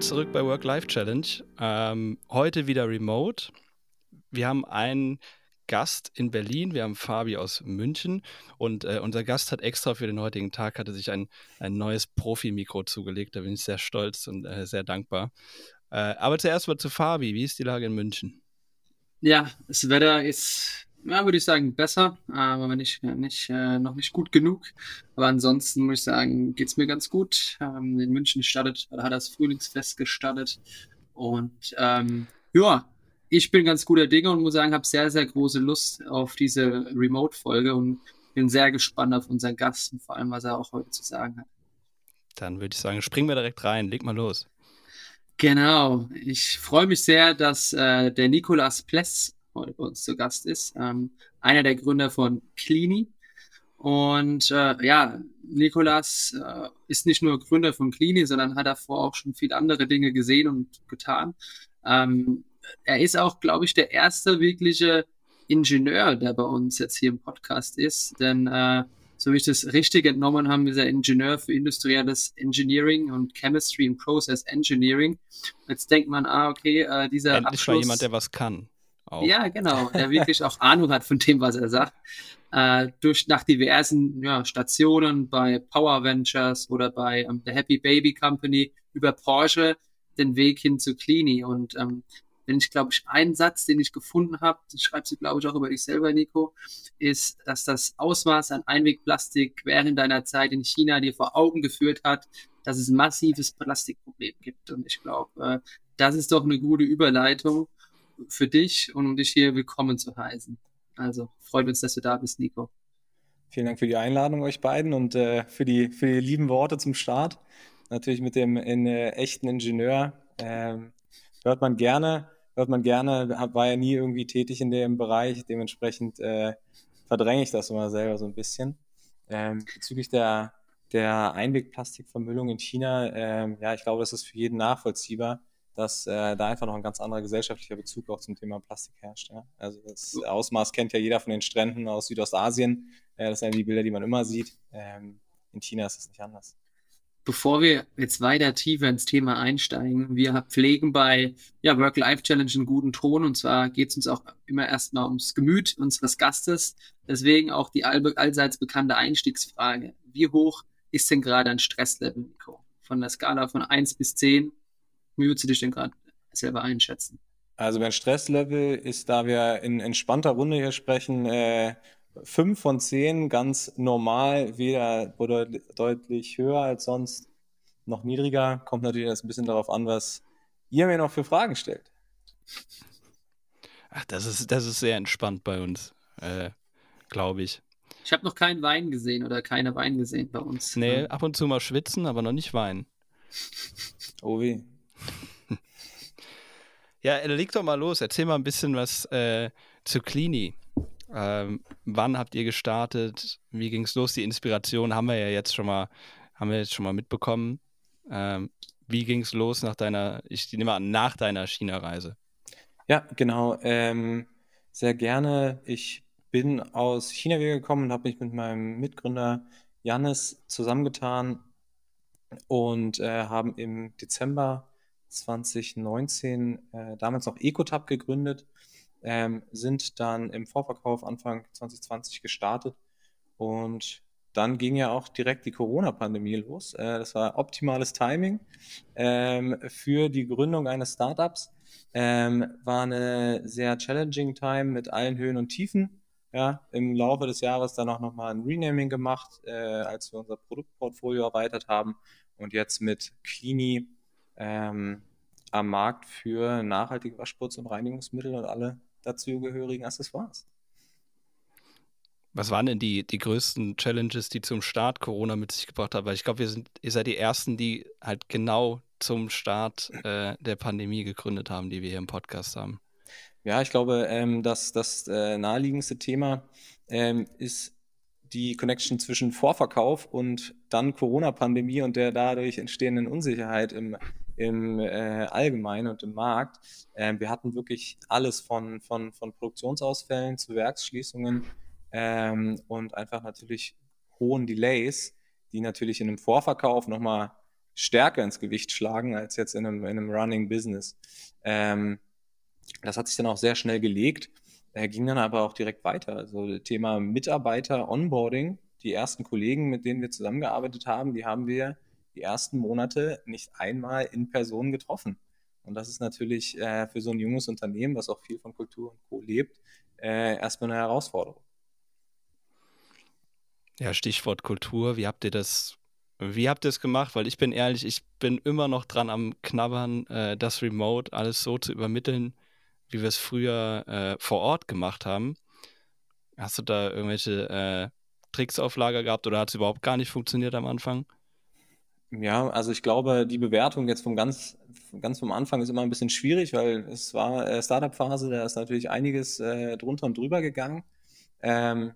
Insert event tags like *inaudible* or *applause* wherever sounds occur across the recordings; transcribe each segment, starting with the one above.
zurück bei Work-Life-Challenge. Ähm, heute wieder remote. Wir haben einen Gast in Berlin, wir haben Fabi aus München und äh, unser Gast hat extra für den heutigen Tag hatte sich ein, ein neues Profi-Mikro zugelegt. Da bin ich sehr stolz und äh, sehr dankbar. Äh, aber zuerst mal zu Fabi. Wie ist die Lage in München? Ja, das Wetter ist ja, würde ich sagen, besser, aber nicht, nicht, äh, noch nicht gut genug. Aber ansonsten muss ich sagen, geht es mir ganz gut. Ähm, in München startet, oder hat das Frühlingsfest gestartet. Und ähm, ja, ich bin ganz guter Dinge und muss sagen, habe sehr, sehr große Lust auf diese Remote-Folge und bin sehr gespannt auf unseren Gast und vor allem, was er auch heute zu sagen hat. Dann würde ich sagen, springen wir direkt rein, leg mal los. Genau, ich freue mich sehr, dass äh, der Nikolas Pless heute bei uns zu Gast ist. Ähm, einer der Gründer von Clini. Und äh, ja, Nikolas äh, ist nicht nur Gründer von Clini, sondern hat davor auch schon viele andere Dinge gesehen und getan. Ähm, er ist auch, glaube ich, der erste wirkliche Ingenieur, der bei uns jetzt hier im Podcast ist. Denn äh, so wie ich das richtig entnommen habe, ist er Ingenieur für industrielles Engineering und Chemistry and Process Engineering. Jetzt denkt man, ah, okay, äh, dieser Endlich Abschluss... mal jemand, der was kann. Auch. Ja, genau, der wirklich auch Ahnung hat von dem, was er sagt. Äh, durch nach diversen ja, Stationen bei Power Ventures oder bei ähm, der Happy Baby Company über Porsche den Weg hin zu Clini. Und ähm, wenn ich, glaube ich, einen Satz, den ich gefunden habe, schreibst du, glaube ich, auch über dich selber, Nico, ist, dass das Ausmaß an Einwegplastik während deiner Zeit in China dir vor Augen geführt hat, dass es ein massives Plastikproblem gibt. Und ich glaube, äh, das ist doch eine gute Überleitung für dich und um dich hier willkommen zu heißen. Also freut uns, dass du da bist, Nico. Vielen Dank für die Einladung euch beiden und äh, für, die, für die lieben Worte zum Start. Natürlich mit dem in, äh, echten Ingenieur. Ähm, hört man gerne, hört man gerne, war ja nie irgendwie tätig in dem Bereich, dementsprechend äh, verdränge ich das immer selber so ein bisschen. Ähm, bezüglich der, der Einwegplastikvermüllung in China, ähm, ja, ich glaube, das ist für jeden nachvollziehbar dass äh, da einfach noch ein ganz anderer gesellschaftlicher Bezug auch zum Thema Plastik herrscht. Ja? Also das Ausmaß kennt ja jeder von den Stränden aus Südostasien. Äh, das sind die Bilder, die man immer sieht. Ähm, in China ist es nicht anders. Bevor wir jetzt weiter tiefer ins Thema einsteigen, wir pflegen bei ja, Work-Life-Challenge einen guten Ton und zwar geht es uns auch immer erstmal ums Gemüt unseres Gastes. Deswegen auch die all allseits bekannte Einstiegsfrage. Wie hoch ist denn gerade ein Stresslevel, Nico? Von der Skala von 1 bis 10, wie würdest du dich denn gerade selber einschätzen? Also mein Stresslevel ist, da wir in entspannter Runde hier sprechen, äh, 5 von 10 ganz normal, weder oder deutlich höher als sonst, noch niedriger. Kommt natürlich ein bisschen darauf an, was ihr mir noch für Fragen stellt. Ach, das ist, das ist sehr entspannt bei uns, äh, glaube ich. Ich habe noch keinen Wein gesehen oder keine Wein gesehen bei uns. Nee, ab und zu mal schwitzen, aber noch nicht Wein. Oh wie. *laughs* ja, leg doch mal los. Erzähl mal ein bisschen was äh, zu Clini. Ähm, wann habt ihr gestartet? Wie ging es los? Die Inspiration haben wir ja jetzt schon mal, haben wir jetzt schon mal mitbekommen. Ähm, wie ging es los nach deiner, ich nehme an, nach deiner China-Reise? Ja, genau. Ähm, sehr gerne. Ich bin aus China wieder gekommen und habe mich mit meinem Mitgründer Janis zusammengetan und äh, haben im Dezember 2019 äh, damals noch Ecotab gegründet, ähm, sind dann im Vorverkauf Anfang 2020 gestartet und dann ging ja auch direkt die Corona-Pandemie los. Äh, das war optimales Timing ähm, für die Gründung eines Startups. Ähm, war eine sehr challenging Time mit allen Höhen und Tiefen. Ja, Im Laufe des Jahres dann auch nochmal ein Renaming gemacht, äh, als wir unser Produktportfolio erweitert haben und jetzt mit Cleany ähm, am Markt für nachhaltige Waschputz- und Reinigungsmittel und alle dazugehörigen Accessoires. Was waren denn die, die größten Challenges, die zum Start Corona mit sich gebracht haben? Weil ich glaube, ihr seid die Ersten, die halt genau zum Start äh, der Pandemie gegründet haben, die wir hier im Podcast haben. Ja, ich glaube, ähm, dass das äh, naheliegendste Thema ähm, ist die Connection zwischen Vorverkauf und dann Corona-Pandemie und der dadurch entstehenden Unsicherheit im, im äh, Allgemeinen und im Markt. Ähm, wir hatten wirklich alles von, von, von Produktionsausfällen zu Werksschließungen ähm, und einfach natürlich hohen Delays, die natürlich in einem Vorverkauf nochmal stärker ins Gewicht schlagen als jetzt in einem, in einem Running Business. Ähm, das hat sich dann auch sehr schnell gelegt, äh, ging dann aber auch direkt weiter. Also Thema Mitarbeiter, Onboarding, die ersten Kollegen, mit denen wir zusammengearbeitet haben, die haben wir die ersten Monate nicht einmal in Person getroffen. Und das ist natürlich äh, für so ein junges Unternehmen, was auch viel von Kultur und Co. lebt, äh, erstmal eine Herausforderung. Ja, Stichwort Kultur. Wie habt ihr das, wie habt ihr es gemacht? Weil ich bin ehrlich, ich bin immer noch dran am Knabbern, äh, das Remote alles so zu übermitteln, wie wir es früher äh, vor Ort gemacht haben. Hast du da irgendwelche äh, Tricks auf Lager gehabt oder hat es überhaupt gar nicht funktioniert am Anfang? Ja, also ich glaube, die Bewertung jetzt vom ganz, ganz vom Anfang ist immer ein bisschen schwierig, weil es war äh, Startup-Phase, da ist natürlich einiges äh, drunter und drüber gegangen. Ähm,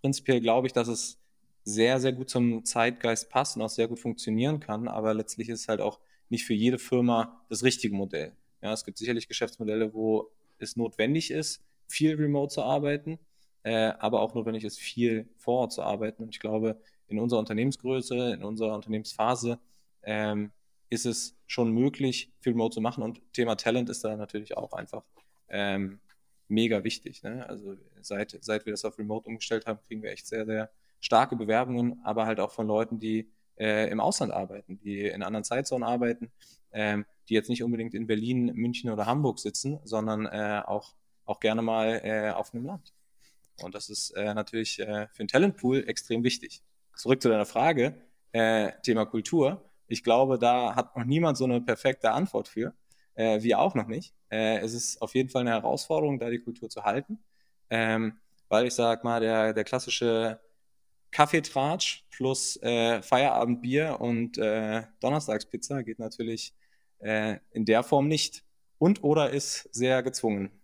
prinzipiell glaube ich, dass es sehr, sehr gut zum Zeitgeist passt und auch sehr gut funktionieren kann, aber letztlich ist es halt auch nicht für jede Firma das richtige Modell. Ja, es gibt sicherlich Geschäftsmodelle, wo es notwendig ist, viel remote zu arbeiten, äh, aber auch notwendig ist, viel vor Ort zu arbeiten. Und ich glaube, in unserer Unternehmensgröße, in unserer Unternehmensphase ähm, ist es schon möglich, viel Remote zu machen. Und Thema Talent ist da natürlich auch einfach ähm, mega wichtig. Ne? Also seit, seit wir das auf Remote umgestellt haben, kriegen wir echt sehr, sehr starke Bewerbungen, aber halt auch von Leuten, die äh, im Ausland arbeiten, die in anderen Zeitzonen arbeiten, ähm, die jetzt nicht unbedingt in Berlin, München oder Hamburg sitzen, sondern äh, auch, auch gerne mal äh, auf einem Land. Und das ist äh, natürlich äh, für einen Talentpool extrem wichtig zurück zu deiner Frage, äh, Thema Kultur. Ich glaube, da hat noch niemand so eine perfekte Antwort für. Äh, wir auch noch nicht. Äh, es ist auf jeden Fall eine Herausforderung, da die Kultur zu halten. Ähm, weil ich sag mal, der, der klassische Kaffeetratsch plus äh, Feierabendbier und äh, Donnerstagspizza geht natürlich äh, in der Form nicht. Und oder ist sehr gezwungen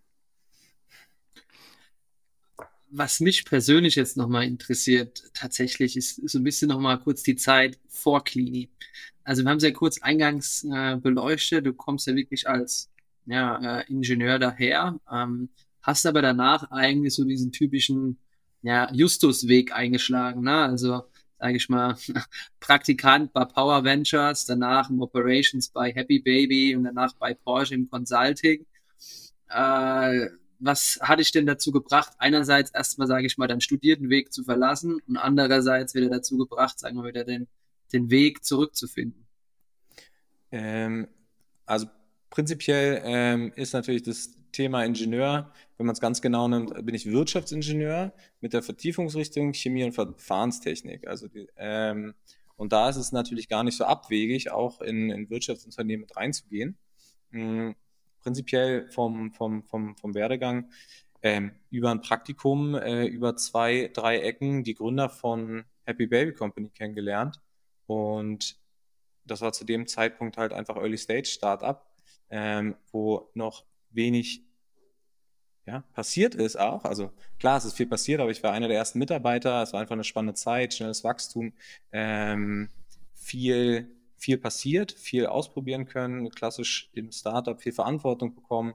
was mich persönlich jetzt nochmal interessiert, tatsächlich ist so ein bisschen nochmal kurz die Zeit vor Klini. Also wir haben es ja kurz eingangs äh, beleuchtet, du kommst ja wirklich als ja, äh, Ingenieur daher, ähm, hast aber danach eigentlich so diesen typischen ja, Justus-Weg eingeschlagen, ne? also sage ich mal, *laughs* Praktikant bei Power Ventures, danach im Operations bei Happy Baby und danach bei Porsche im Consulting. Äh, was hatte ich denn dazu gebracht, einerseits erstmal, sage ich mal, deinen studierten Weg zu verlassen und andererseits wieder dazu gebracht, sagen wir wieder, den, den Weg zurückzufinden? Ähm, also prinzipiell ähm, ist natürlich das Thema Ingenieur, wenn man es ganz genau nimmt, bin ich Wirtschaftsingenieur mit der Vertiefungsrichtung Chemie und Verfahrenstechnik. Also die, ähm, und da ist es natürlich gar nicht so abwegig, auch in, in Wirtschaftsunternehmen mit reinzugehen. Mhm prinzipiell vom, vom, vom, vom Werdegang ähm, über ein Praktikum, äh, über zwei, drei Ecken die Gründer von Happy Baby Company kennengelernt. Und das war zu dem Zeitpunkt halt einfach Early Stage Startup, ähm, wo noch wenig ja, passiert ist auch. Also klar, es ist viel passiert, aber ich war einer der ersten Mitarbeiter. Es war einfach eine spannende Zeit, schnelles Wachstum, ähm, viel viel passiert, viel ausprobieren können, klassisch im Startup viel Verantwortung bekommen,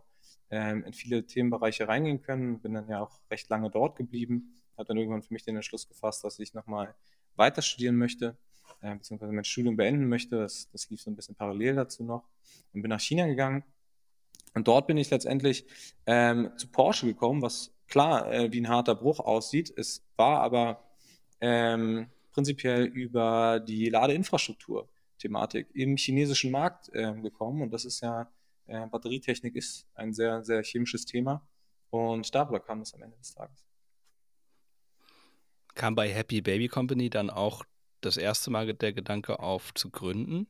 ähm, in viele Themenbereiche reingehen können. Bin dann ja auch recht lange dort geblieben. Habe dann irgendwann für mich den Entschluss gefasst, dass ich nochmal weiter studieren möchte, äh, beziehungsweise mein Studium beenden möchte. Das, das lief so ein bisschen parallel dazu noch. Und bin nach China gegangen. Und dort bin ich letztendlich ähm, zu Porsche gekommen, was klar äh, wie ein harter Bruch aussieht. Es war aber ähm, prinzipiell über die Ladeinfrastruktur Thematik im chinesischen Markt äh, gekommen. Und das ist ja, äh, Batterietechnik ist ein sehr, sehr chemisches Thema. Und darüber kam es am Ende des Tages. Kam bei Happy Baby Company dann auch das erste Mal der Gedanke auf zu gründen?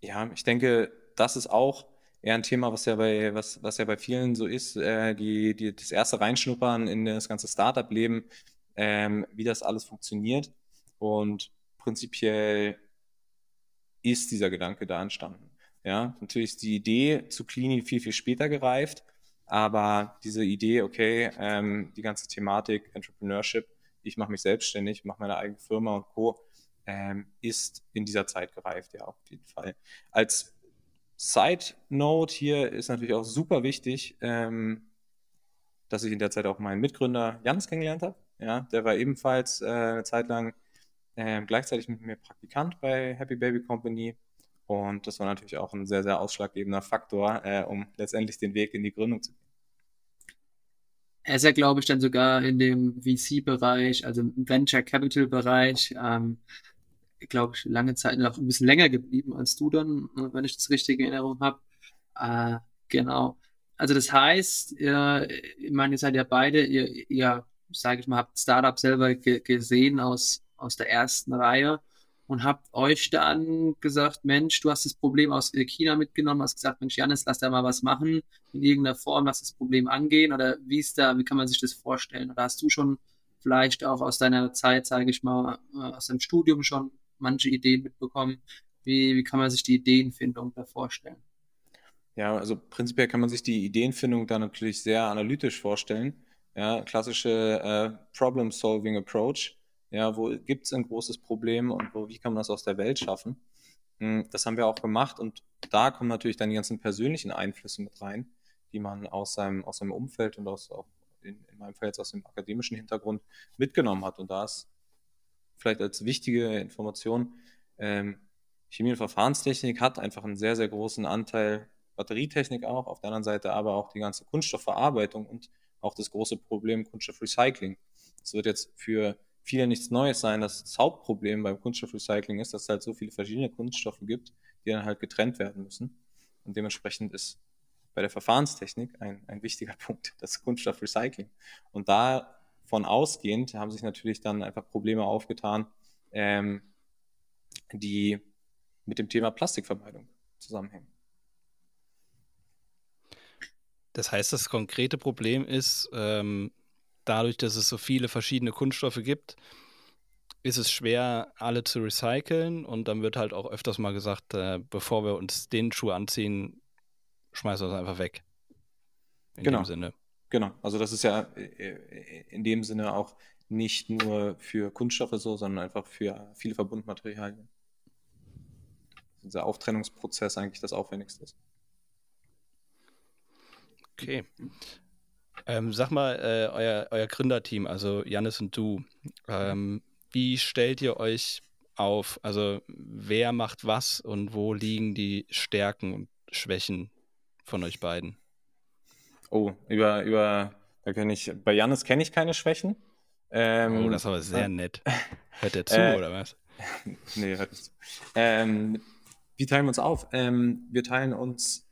Ja, ich denke, das ist auch eher ein Thema, was ja bei, was, was ja bei vielen so ist, äh, die, die, das erste Reinschnuppern in das ganze Startup-Leben, ähm, wie das alles funktioniert. Und prinzipiell ist dieser Gedanke da entstanden. Ja, natürlich ist die Idee zu Cleany viel, viel später gereift, aber diese Idee, okay, ähm, die ganze Thematik Entrepreneurship, ich mache mich selbstständig, mache meine eigene Firma und Co., ähm, ist in dieser Zeit gereift, ja, auf jeden Fall. Als Side Note hier ist natürlich auch super wichtig, ähm, dass ich in der Zeit auch meinen Mitgründer Janis kennengelernt habe. Ja, der war ebenfalls äh, eine Zeit lang äh, gleichzeitig mit mir Praktikant bei Happy Baby Company. Und das war natürlich auch ein sehr, sehr ausschlaggebender Faktor, äh, um letztendlich den Weg in die Gründung zu gehen. Er ist ja, glaube ich, dann sogar in dem VC-Bereich, also im Venture Capital-Bereich, ähm, glaube ich, lange Zeit noch ein bisschen länger geblieben als du dann, wenn ich das richtige Erinnerung habe. Äh, genau. Also das heißt, ihr, ich meine, ihr seid ja beide, ihr, ihr sage ich mal, habt Startup selber ge gesehen aus, aus der ersten Reihe und habt euch dann gesagt, Mensch, du hast das Problem aus China mitgenommen, hast gesagt, Mensch, Janis, lass da mal was machen, in irgendeiner Form, lass das Problem angehen oder wie ist da, wie kann man sich das vorstellen? Oder hast du schon vielleicht auch aus deiner Zeit, sage ich mal, äh, aus deinem Studium schon manche Ideen mitbekommen? Wie, wie kann man sich die Ideenfindung da vorstellen? Ja, also prinzipiell kann man sich die Ideenfindung da natürlich sehr analytisch vorstellen. Ja, klassische äh, Problem-Solving Approach. Ja, wo gibt es ein großes Problem und wo, wie kann man das aus der Welt schaffen? Hm, das haben wir auch gemacht und da kommen natürlich dann die ganzen persönlichen Einflüsse mit rein, die man aus seinem, aus seinem Umfeld und aus auch in, in meinem Fall jetzt aus dem akademischen Hintergrund mitgenommen hat. Und da ist vielleicht als wichtige Information, ähm, Chemie- und Verfahrenstechnik hat einfach einen sehr, sehr großen Anteil Batterietechnik auch, auf der anderen Seite aber auch die ganze Kunststoffverarbeitung und auch das große Problem Kunststoffrecycling. Das wird jetzt für viele nichts Neues sein. Das Hauptproblem beim Kunststoffrecycling ist, dass es halt so viele verschiedene Kunststoffe gibt, die dann halt getrennt werden müssen. Und dementsprechend ist bei der Verfahrenstechnik ein, ein wichtiger *laughs* Punkt das Kunststoffrecycling. Und davon ausgehend haben sich natürlich dann einfach Probleme aufgetan, ähm, die mit dem Thema Plastikvermeidung zusammenhängen. Das heißt, das konkrete Problem ist, ähm, dadurch, dass es so viele verschiedene Kunststoffe gibt, ist es schwer, alle zu recyceln und dann wird halt auch öfters mal gesagt, äh, bevor wir uns den Schuh anziehen, schmeißen wir es einfach weg. In genau. dem Sinne. Genau, also das ist ja äh, äh, in dem Sinne auch nicht nur für Kunststoffe so, sondern einfach für viele Verbundmaterialien. Dieser Auftrennungsprozess eigentlich das Aufwendigste ist. Okay. Ähm, sag mal, äh, euer, euer Gründerteam, also Janis und du, ähm, wie stellt ihr euch auf? Also wer macht was und wo liegen die Stärken und Schwächen von euch beiden? Oh, über, über, da kenne ich, bei Janis kenne ich keine Schwächen. Ähm, oh, das ist aber sehr äh, nett. Hört er *laughs* zu, äh, oder was? *laughs* nee, hört nicht zu. Ähm, wie teilen wir uns auf? Ähm, wir teilen uns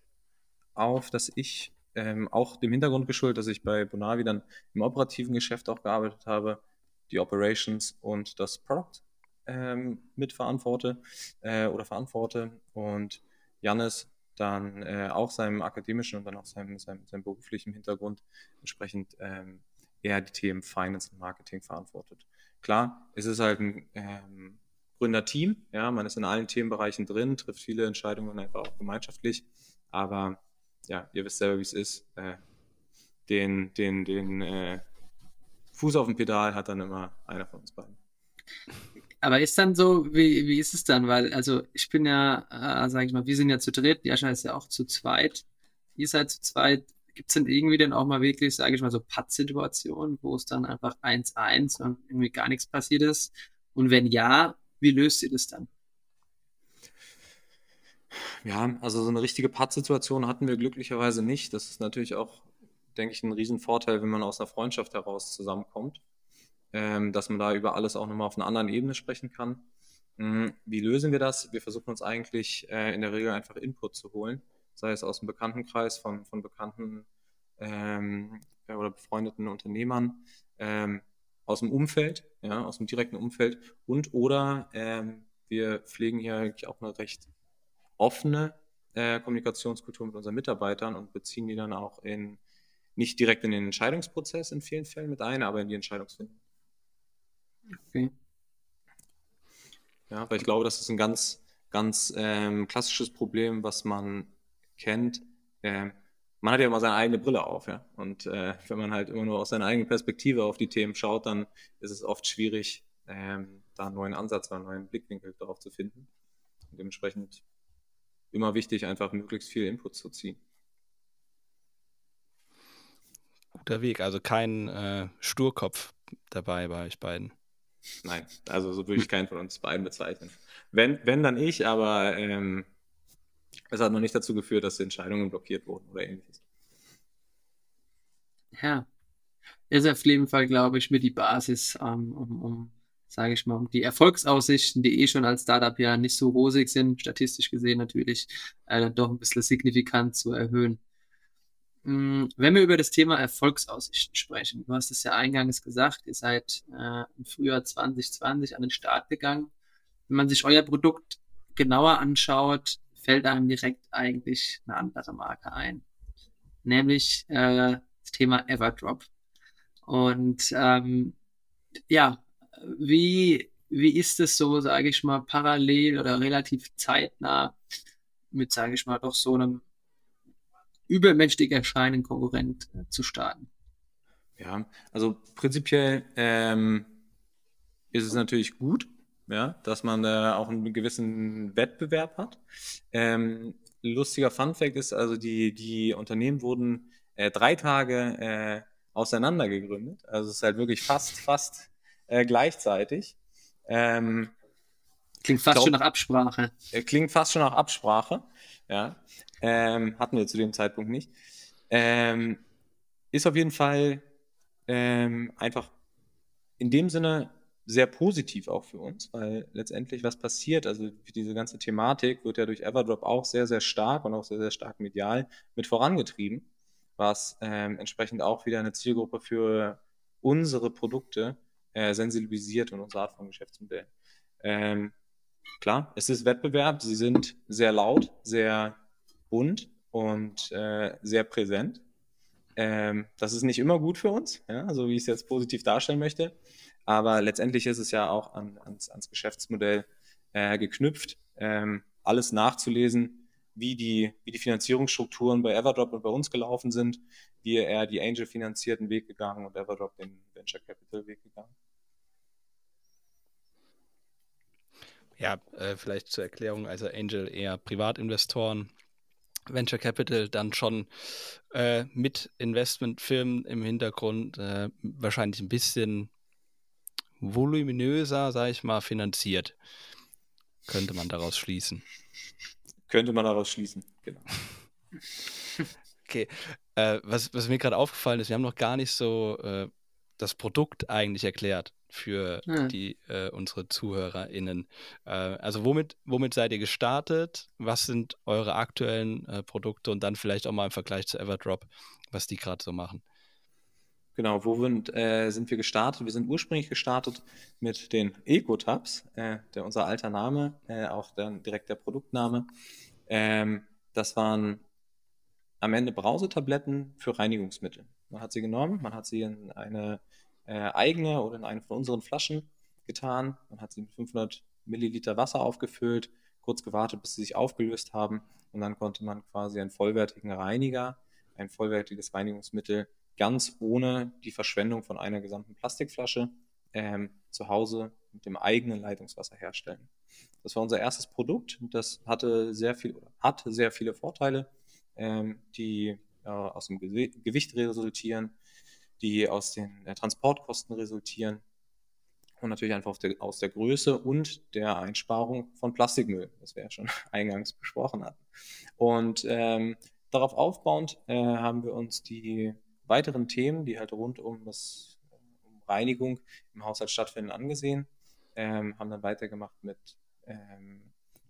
auf, dass ich ähm, auch dem Hintergrund geschuldet, dass ich bei Bonavi dann im operativen Geschäft auch gearbeitet habe, die Operations und das Product ähm, mitverantworte äh, oder verantworte und Jannis dann äh, auch seinem akademischen und dann auch seinem, seinem, seinem beruflichen Hintergrund entsprechend ähm, eher die Themen Finance und Marketing verantwortet. Klar, es ist halt ein ähm, Gründerteam, ja, man ist in allen Themenbereichen drin, trifft viele Entscheidungen einfach auch gemeinschaftlich, aber ja, ihr wisst selber, wie es ist. Äh, den den, den äh, Fuß auf dem Pedal hat dann immer einer von uns beiden. Aber ist dann so, wie, wie ist es dann? Weil, also ich bin ja, äh, sag ich mal, wir sind ja zu dritt, Jascha ist ja auch zu zweit. Ihr seid zu zweit. Gibt es denn irgendwie dann auch mal wirklich, sage ich mal, so Pattsituationen, wo es dann einfach 1-1 und irgendwie gar nichts passiert ist? Und wenn ja, wie löst ihr das dann? Ja, also so eine richtige Pattsituation hatten wir glücklicherweise nicht. Das ist natürlich auch, denke ich, ein Riesenvorteil, wenn man aus einer Freundschaft heraus zusammenkommt, ähm, dass man da über alles auch nochmal auf einer anderen Ebene sprechen kann. Mhm. Wie lösen wir das? Wir versuchen uns eigentlich äh, in der Regel einfach Input zu holen, sei es aus dem Bekanntenkreis von, von bekannten ähm, oder befreundeten Unternehmern, ähm, aus dem Umfeld, ja, aus dem direkten Umfeld und oder ähm, wir pflegen hier auch eine recht offene äh, Kommunikationskultur mit unseren Mitarbeitern und beziehen die dann auch in nicht direkt in den Entscheidungsprozess in vielen Fällen mit ein, aber in die Entscheidungsfindung. Okay. Ja, weil ich glaube, das ist ein ganz, ganz ähm, klassisches Problem, was man kennt. Ähm, man hat ja immer seine eigene Brille auf, ja. Und äh, wenn man halt immer nur aus seiner eigenen Perspektive auf die Themen schaut, dann ist es oft schwierig, ähm, da einen neuen Ansatz oder einen neuen Blickwinkel darauf zu finden. Und dementsprechend immer wichtig, einfach möglichst viel Input zu ziehen. Guter Weg, also kein äh, Sturkopf dabei bei euch beiden. Nein, also so würde ich keinen von uns beiden bezeichnen. Wenn, wenn dann ich, aber ähm, es hat noch nicht dazu geführt, dass die Entscheidungen blockiert wurden oder ähnliches. Ja, ist auf jeden Fall, glaube ich, mit die Basis, ähm, um, um sage ich mal, um die Erfolgsaussichten, die eh schon als Startup ja nicht so rosig sind, statistisch gesehen natürlich, äh, doch ein bisschen signifikant zu erhöhen. Mm, wenn wir über das Thema Erfolgsaussichten sprechen, du hast es ja eingangs gesagt, ihr seid äh, im Frühjahr 2020 an den Start gegangen. Wenn man sich euer Produkt genauer anschaut, fällt einem direkt eigentlich eine andere Marke ein, nämlich äh, das Thema Everdrop. Und ähm, ja, wie, wie ist es so, sage ich mal, parallel oder relativ zeitnah mit, sage ich mal, doch so einem übermenschlich erscheinenden Konkurrent äh, zu starten? Ja, also prinzipiell ähm, ist es natürlich gut, ja, dass man da auch einen gewissen Wettbewerb hat. Ähm, lustiger Fun Fact ist, also die, die Unternehmen wurden äh, drei Tage äh, auseinander gegründet. Also es ist halt wirklich fast, fast äh, gleichzeitig. Ähm, klingt fast glaub, schon nach Absprache. Äh, klingt fast schon nach Absprache. Ja. Ähm, hatten wir zu dem Zeitpunkt nicht. Ähm, ist auf jeden Fall ähm, einfach in dem Sinne sehr positiv auch für uns, weil letztendlich was passiert, also diese ganze Thematik wird ja durch Everdrop auch sehr, sehr stark und auch sehr, sehr stark medial mit vorangetrieben, was ähm, entsprechend auch wieder eine Zielgruppe für unsere Produkte äh, sensibilisiert und unsere Art von Geschäftsmodell. Ähm, klar, es ist Wettbewerb, sie sind sehr laut, sehr bunt und äh, sehr präsent. Ähm, das ist nicht immer gut für uns, ja, so wie ich es jetzt positiv darstellen möchte. Aber letztendlich ist es ja auch an, ans, ans, Geschäftsmodell äh, geknüpft, ähm, alles nachzulesen, wie die, wie die Finanzierungsstrukturen bei Everdrop und bei uns gelaufen sind, wie er die Angel-finanzierten Weg gegangen und Everdrop den Venture Capital Weg gegangen. Ja, äh, vielleicht zur Erklärung, also Angel eher Privatinvestoren, Venture Capital dann schon äh, mit Investmentfirmen im Hintergrund äh, wahrscheinlich ein bisschen voluminöser, sage ich mal, finanziert. Könnte man daraus schließen. Könnte man daraus schließen, genau. *laughs* okay. Äh, was, was mir gerade aufgefallen ist, wir haben noch gar nicht so äh, das Produkt eigentlich erklärt für ja. die äh, unsere ZuhörerInnen. Äh, also womit, womit seid ihr gestartet? Was sind eure aktuellen äh, Produkte und dann vielleicht auch mal im Vergleich zu Everdrop, was die gerade so machen? Genau, wo sind, äh, sind wir gestartet? Wir sind ursprünglich gestartet mit den Eco-Tabs, äh, der unser alter Name, äh, auch dann direkt der Produktname. Ähm, das waren am Ende Brausetabletten für Reinigungsmittel. Man hat sie genommen, man hat sie in eine äh, eigene oder in eine von unseren Flaschen getan. Man hat sie mit 500 Milliliter Wasser aufgefüllt, kurz gewartet, bis sie sich aufgelöst haben und dann konnte man quasi einen vollwertigen Reiniger, ein vollwertiges Reinigungsmittel ganz ohne die Verschwendung von einer gesamten Plastikflasche ähm, zu Hause mit dem eigenen Leitungswasser herstellen. Das war unser erstes Produkt. Das hatte sehr viel oder hat sehr viele Vorteile, ähm, die äh, aus dem Gewicht resultieren, die aus den äh, Transportkosten resultieren und natürlich einfach der, aus der Größe und der Einsparung von Plastikmüll, das wir ja schon *laughs* eingangs besprochen hatten. Und ähm, darauf aufbauend äh, haben wir uns die weiteren Themen, die halt rund um das um Reinigung im Haushalt stattfinden, angesehen, ähm, haben dann weitergemacht mit ähm,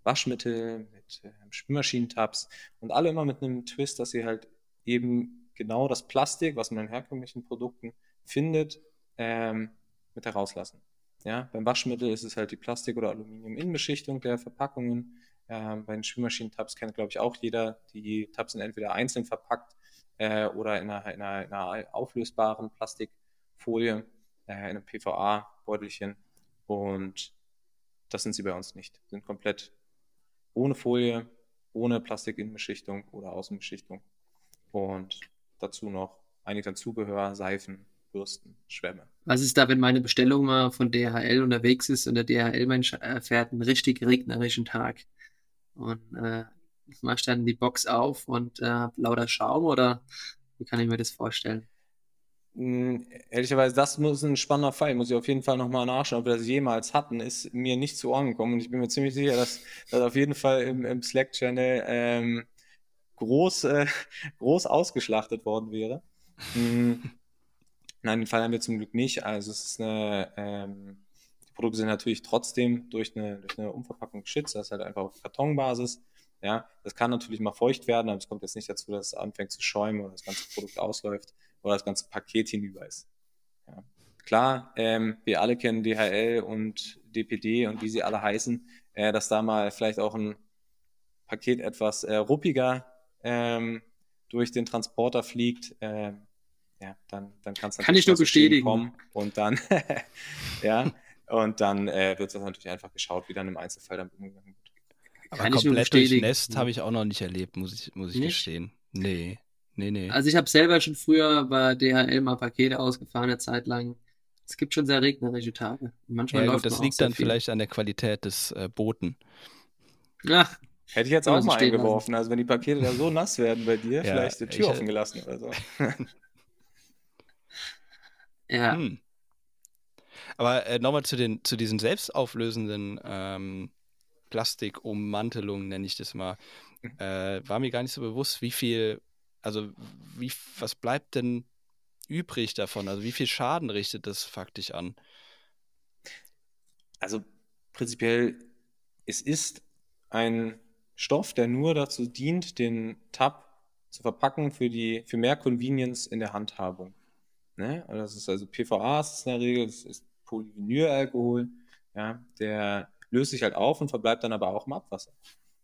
Waschmittel, mit äh, Spülmaschinentabs und alle immer mit einem Twist, dass sie halt eben genau das Plastik, was man in herkömmlichen Produkten findet, ähm, mit herauslassen. Ja, beim Waschmittel ist es halt die Plastik- oder Aluminium-Innenbeschichtung der Verpackungen. Ähm, bei den Spülmaschinen-Tabs kennt, glaube ich, auch jeder. Die Tabs sind entweder einzeln verpackt äh, oder in einer, in, einer, in einer, auflösbaren Plastikfolie, äh, in einem PVA-Beutelchen. Und das sind sie bei uns nicht. Sind komplett ohne Folie, ohne Plastik-Innenbeschichtung oder Außenbeschichtung. Und dazu noch einiges an Zubehör, Seifen, Bürsten, Schwämme. Was ist da, wenn meine Bestellung mal von DHL unterwegs ist und der DHL-Mensch erfährt einen richtig regnerischen Tag? Und äh, machst dann die Box auf und äh, lauter Schaum oder wie kann ich mir das vorstellen? Hm, ehrlicherweise, das muss ein spannender Fall. Muss ich auf jeden Fall nochmal nachschauen, ob wir das jemals hatten. Ist mir nicht zu Ohren gekommen. Und ich bin mir ziemlich sicher, dass das auf jeden Fall im, im Slack-Channel ähm, groß, äh, *laughs* groß ausgeschlachtet worden wäre. Mhm. Nein, den Fall haben wir zum Glück nicht. Also es ist eine, ähm, die Produkte sind natürlich trotzdem durch eine, durch eine Umverpackung geschützt. Das ist halt einfach auf Kartonbasis. Ja, das kann natürlich mal feucht werden, aber es kommt jetzt nicht dazu, dass es anfängt zu schäumen oder das ganze Produkt ausläuft oder das ganze Paket hinüber ist. Ja. Klar, ähm, wir alle kennen DHL und DPD und wie sie alle heißen, äh, dass da mal vielleicht auch ein Paket etwas äh, ruppiger ähm, durch den Transporter fliegt. Äh, ja, dann, dann kannst du Kann ich nur bestätigen. Kommen und dann, *laughs* ja, und dann äh, wird das natürlich einfach geschaut, wie dann im Einzelfall dann umgegangen wird. Aber Kann komplett durch Nest habe ich auch noch nicht erlebt, muss ich, muss ich gestehen. Nee, nee, nee. Also ich habe selber schon früher bei DHL mal Pakete ausgefahren, eine Zeit lang. Es gibt schon sehr regnerische Tage. Manchmal ja, läuft gut, das liegt dann viel. vielleicht an der Qualität des äh, Boten. Ach, Hätte ich jetzt auch mal eingeworfen. Lassen. Also wenn die Pakete da so nass werden bei dir, *laughs* ja, vielleicht die Tür offen gelassen oder so. *laughs* Ja. Hm. Aber äh, nochmal zu, zu diesen selbstauflösenden ähm, Plastikummantelungen, nenne ich das mal. Mhm. Äh, war mir gar nicht so bewusst, wie viel, also wie, was bleibt denn übrig davon? Also wie viel Schaden richtet das faktisch an? Also prinzipiell, es ist ein Stoff, der nur dazu dient, den Tab zu verpacken für, die, für mehr Convenience in der Handhabung. Ne? Das ist also PVA ist in der Regel, das ist Polyvinylalkohol, ja, der löst sich halt auf und verbleibt dann aber auch im Abwasser.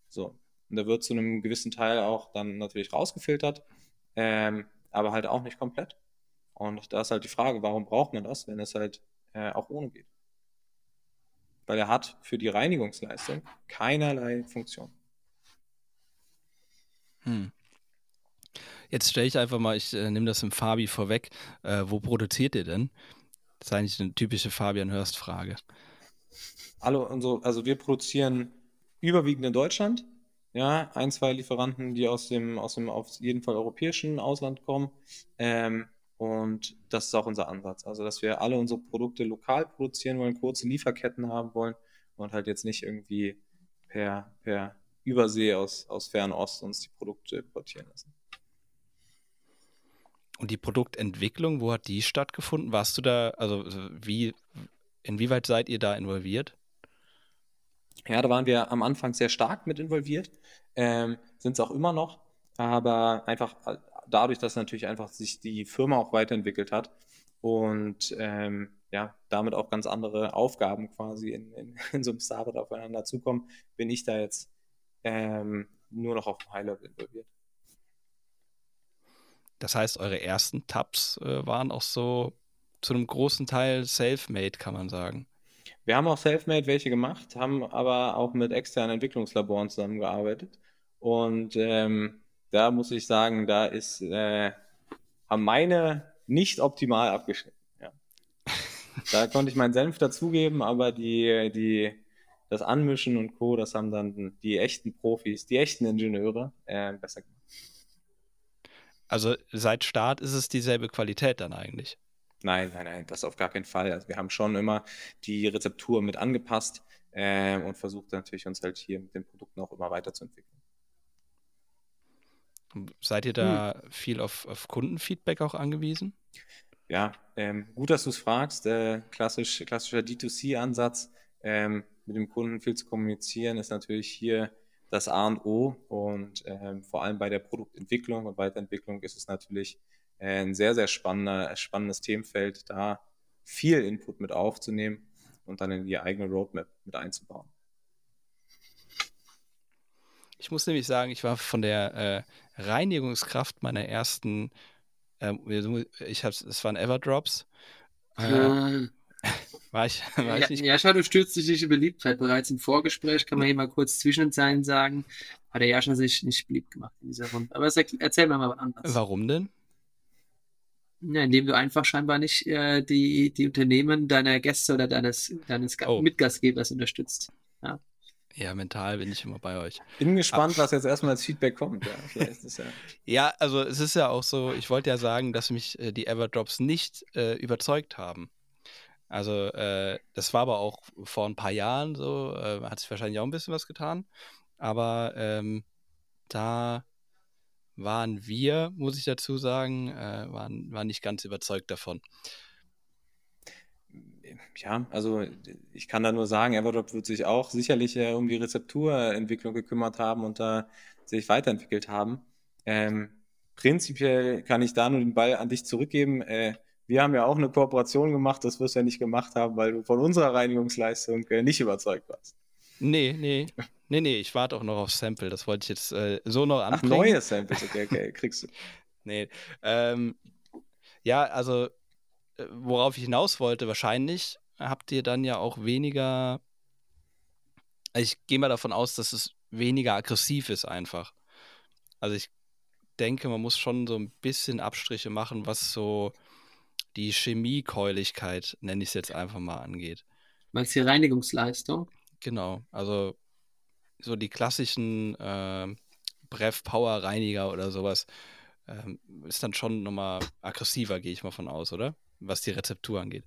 So. Und der wird zu einem gewissen Teil auch dann natürlich rausgefiltert, ähm, aber halt auch nicht komplett. Und da ist halt die Frage, warum braucht man das, wenn es halt äh, auch ohne geht? Weil er hat für die Reinigungsleistung keinerlei Funktion. Hm. Jetzt stelle ich einfach mal, ich äh, nehme das im Fabi vorweg. Äh, wo produziert ihr denn? Das ist eigentlich eine typische Fabian Hörst-Frage. Alle unsere, also wir produzieren überwiegend in Deutschland. Ja, ein, zwei Lieferanten, die aus dem, aus dem auf jeden Fall europäischen Ausland kommen. Ähm, und das ist auch unser Ansatz. Also, dass wir alle unsere Produkte lokal produzieren wollen, kurze Lieferketten haben wollen und halt jetzt nicht irgendwie per, per Übersee aus, aus Fernost uns die Produkte importieren lassen. Und die Produktentwicklung, wo hat die stattgefunden? Warst du da, also wie, inwieweit seid ihr da involviert? Ja, da waren wir am Anfang sehr stark mit involviert, ähm, sind es auch immer noch, aber einfach äh, dadurch, dass natürlich einfach sich die Firma auch weiterentwickelt hat und ähm, ja, damit auch ganz andere Aufgaben quasi in, in, *laughs* in so einem Startup aufeinander zukommen, bin ich da jetzt ähm, nur noch auf dem High-Level involviert. Das heißt, eure ersten Tabs äh, waren auch so zu einem großen Teil self-made, kann man sagen. Wir haben auch self-made welche gemacht, haben aber auch mit externen Entwicklungslaboren zusammengearbeitet. Und ähm, da muss ich sagen, da ist, äh, haben meine nicht optimal abgeschnitten. Ja. *laughs* da konnte ich meinen Senf dazugeben, aber die, die, das Anmischen und Co., das haben dann die echten Profis, die echten Ingenieure äh, besser gemacht. Also seit Start ist es dieselbe Qualität dann eigentlich. Nein, nein, nein, das auf gar keinen Fall. Also wir haben schon immer die Rezeptur mit angepasst äh, und versucht natürlich uns halt hier mit den Produkten auch immer weiterzuentwickeln. Seid ihr da hm. viel auf, auf, Kundenfeedback auch angewiesen? Ja, ähm, gut, dass du es fragst. Äh, klassisch, klassischer D2C-Ansatz, ähm, mit dem Kunden viel zu kommunizieren, ist natürlich hier das A und O. Und ähm, vor allem bei der Produktentwicklung und Weiterentwicklung ist es natürlich äh, ein sehr, sehr spannender, spannendes Themenfeld, da viel Input mit aufzunehmen und dann in die eigene Roadmap mit einzubauen. Ich muss nämlich sagen, ich war von der äh, Reinigungskraft meiner ersten, äh, ich habe es waren Everdrops. Äh, war ich, *laughs* war ich nicht. Jascha, du stürzt dich nicht in Beliebtheit. Bereits im Vorgespräch kann man hier mal kurz Zwischenzeilen sagen, hat der Jascha sich nicht beliebt gemacht in dieser Runde. Aber erzähl mir mal was anderes. Warum denn? Ja, indem du einfach scheinbar nicht äh, die, die Unternehmen deiner Gäste oder deines, deines oh. Mitgastgebers unterstützt. Ja. Ja, mental bin ich immer bei euch. Bin gespannt, Ab was jetzt erstmal als Feedback kommt. Ja, vielleicht ist ja. *laughs* ja, also es ist ja auch so, ich wollte ja sagen, dass mich äh, die Everdrops nicht äh, überzeugt haben. Also äh, das war aber auch vor ein paar Jahren so, äh, hat sich wahrscheinlich auch ein bisschen was getan. Aber ähm, da waren wir, muss ich dazu sagen, äh, waren, waren nicht ganz überzeugt davon. Ja, also ich kann da nur sagen, Everdrop wird sich auch sicherlich äh, um die Rezepturentwicklung gekümmert haben und da sich weiterentwickelt haben. Ähm, prinzipiell kann ich da nur den Ball an dich zurückgeben. Äh, wir haben ja auch eine Kooperation gemacht, das wirst du ja nicht gemacht haben, weil du von unserer Reinigungsleistung äh, nicht überzeugt warst. Nee, nee. Nee, nee, ich warte auch noch auf Sample. Das wollte ich jetzt äh, so noch anbringen. Ach, neue Samples, okay, okay, *laughs* kriegst du. nee. Ähm, ja, also, äh, worauf ich hinaus wollte, wahrscheinlich habt ihr dann ja auch weniger. Ich gehe mal davon aus, dass es weniger aggressiv ist, einfach. Also, ich denke, man muss schon so ein bisschen Abstriche machen, was so die Chemiekeuligkeit, nenne ich es jetzt einfach mal, angeht. Meinst du die Reinigungsleistung? Genau, also so die klassischen äh, Brev Power Reiniger oder sowas ähm, ist dann schon nochmal aggressiver, gehe ich mal von aus, oder? Was die Rezeptur angeht.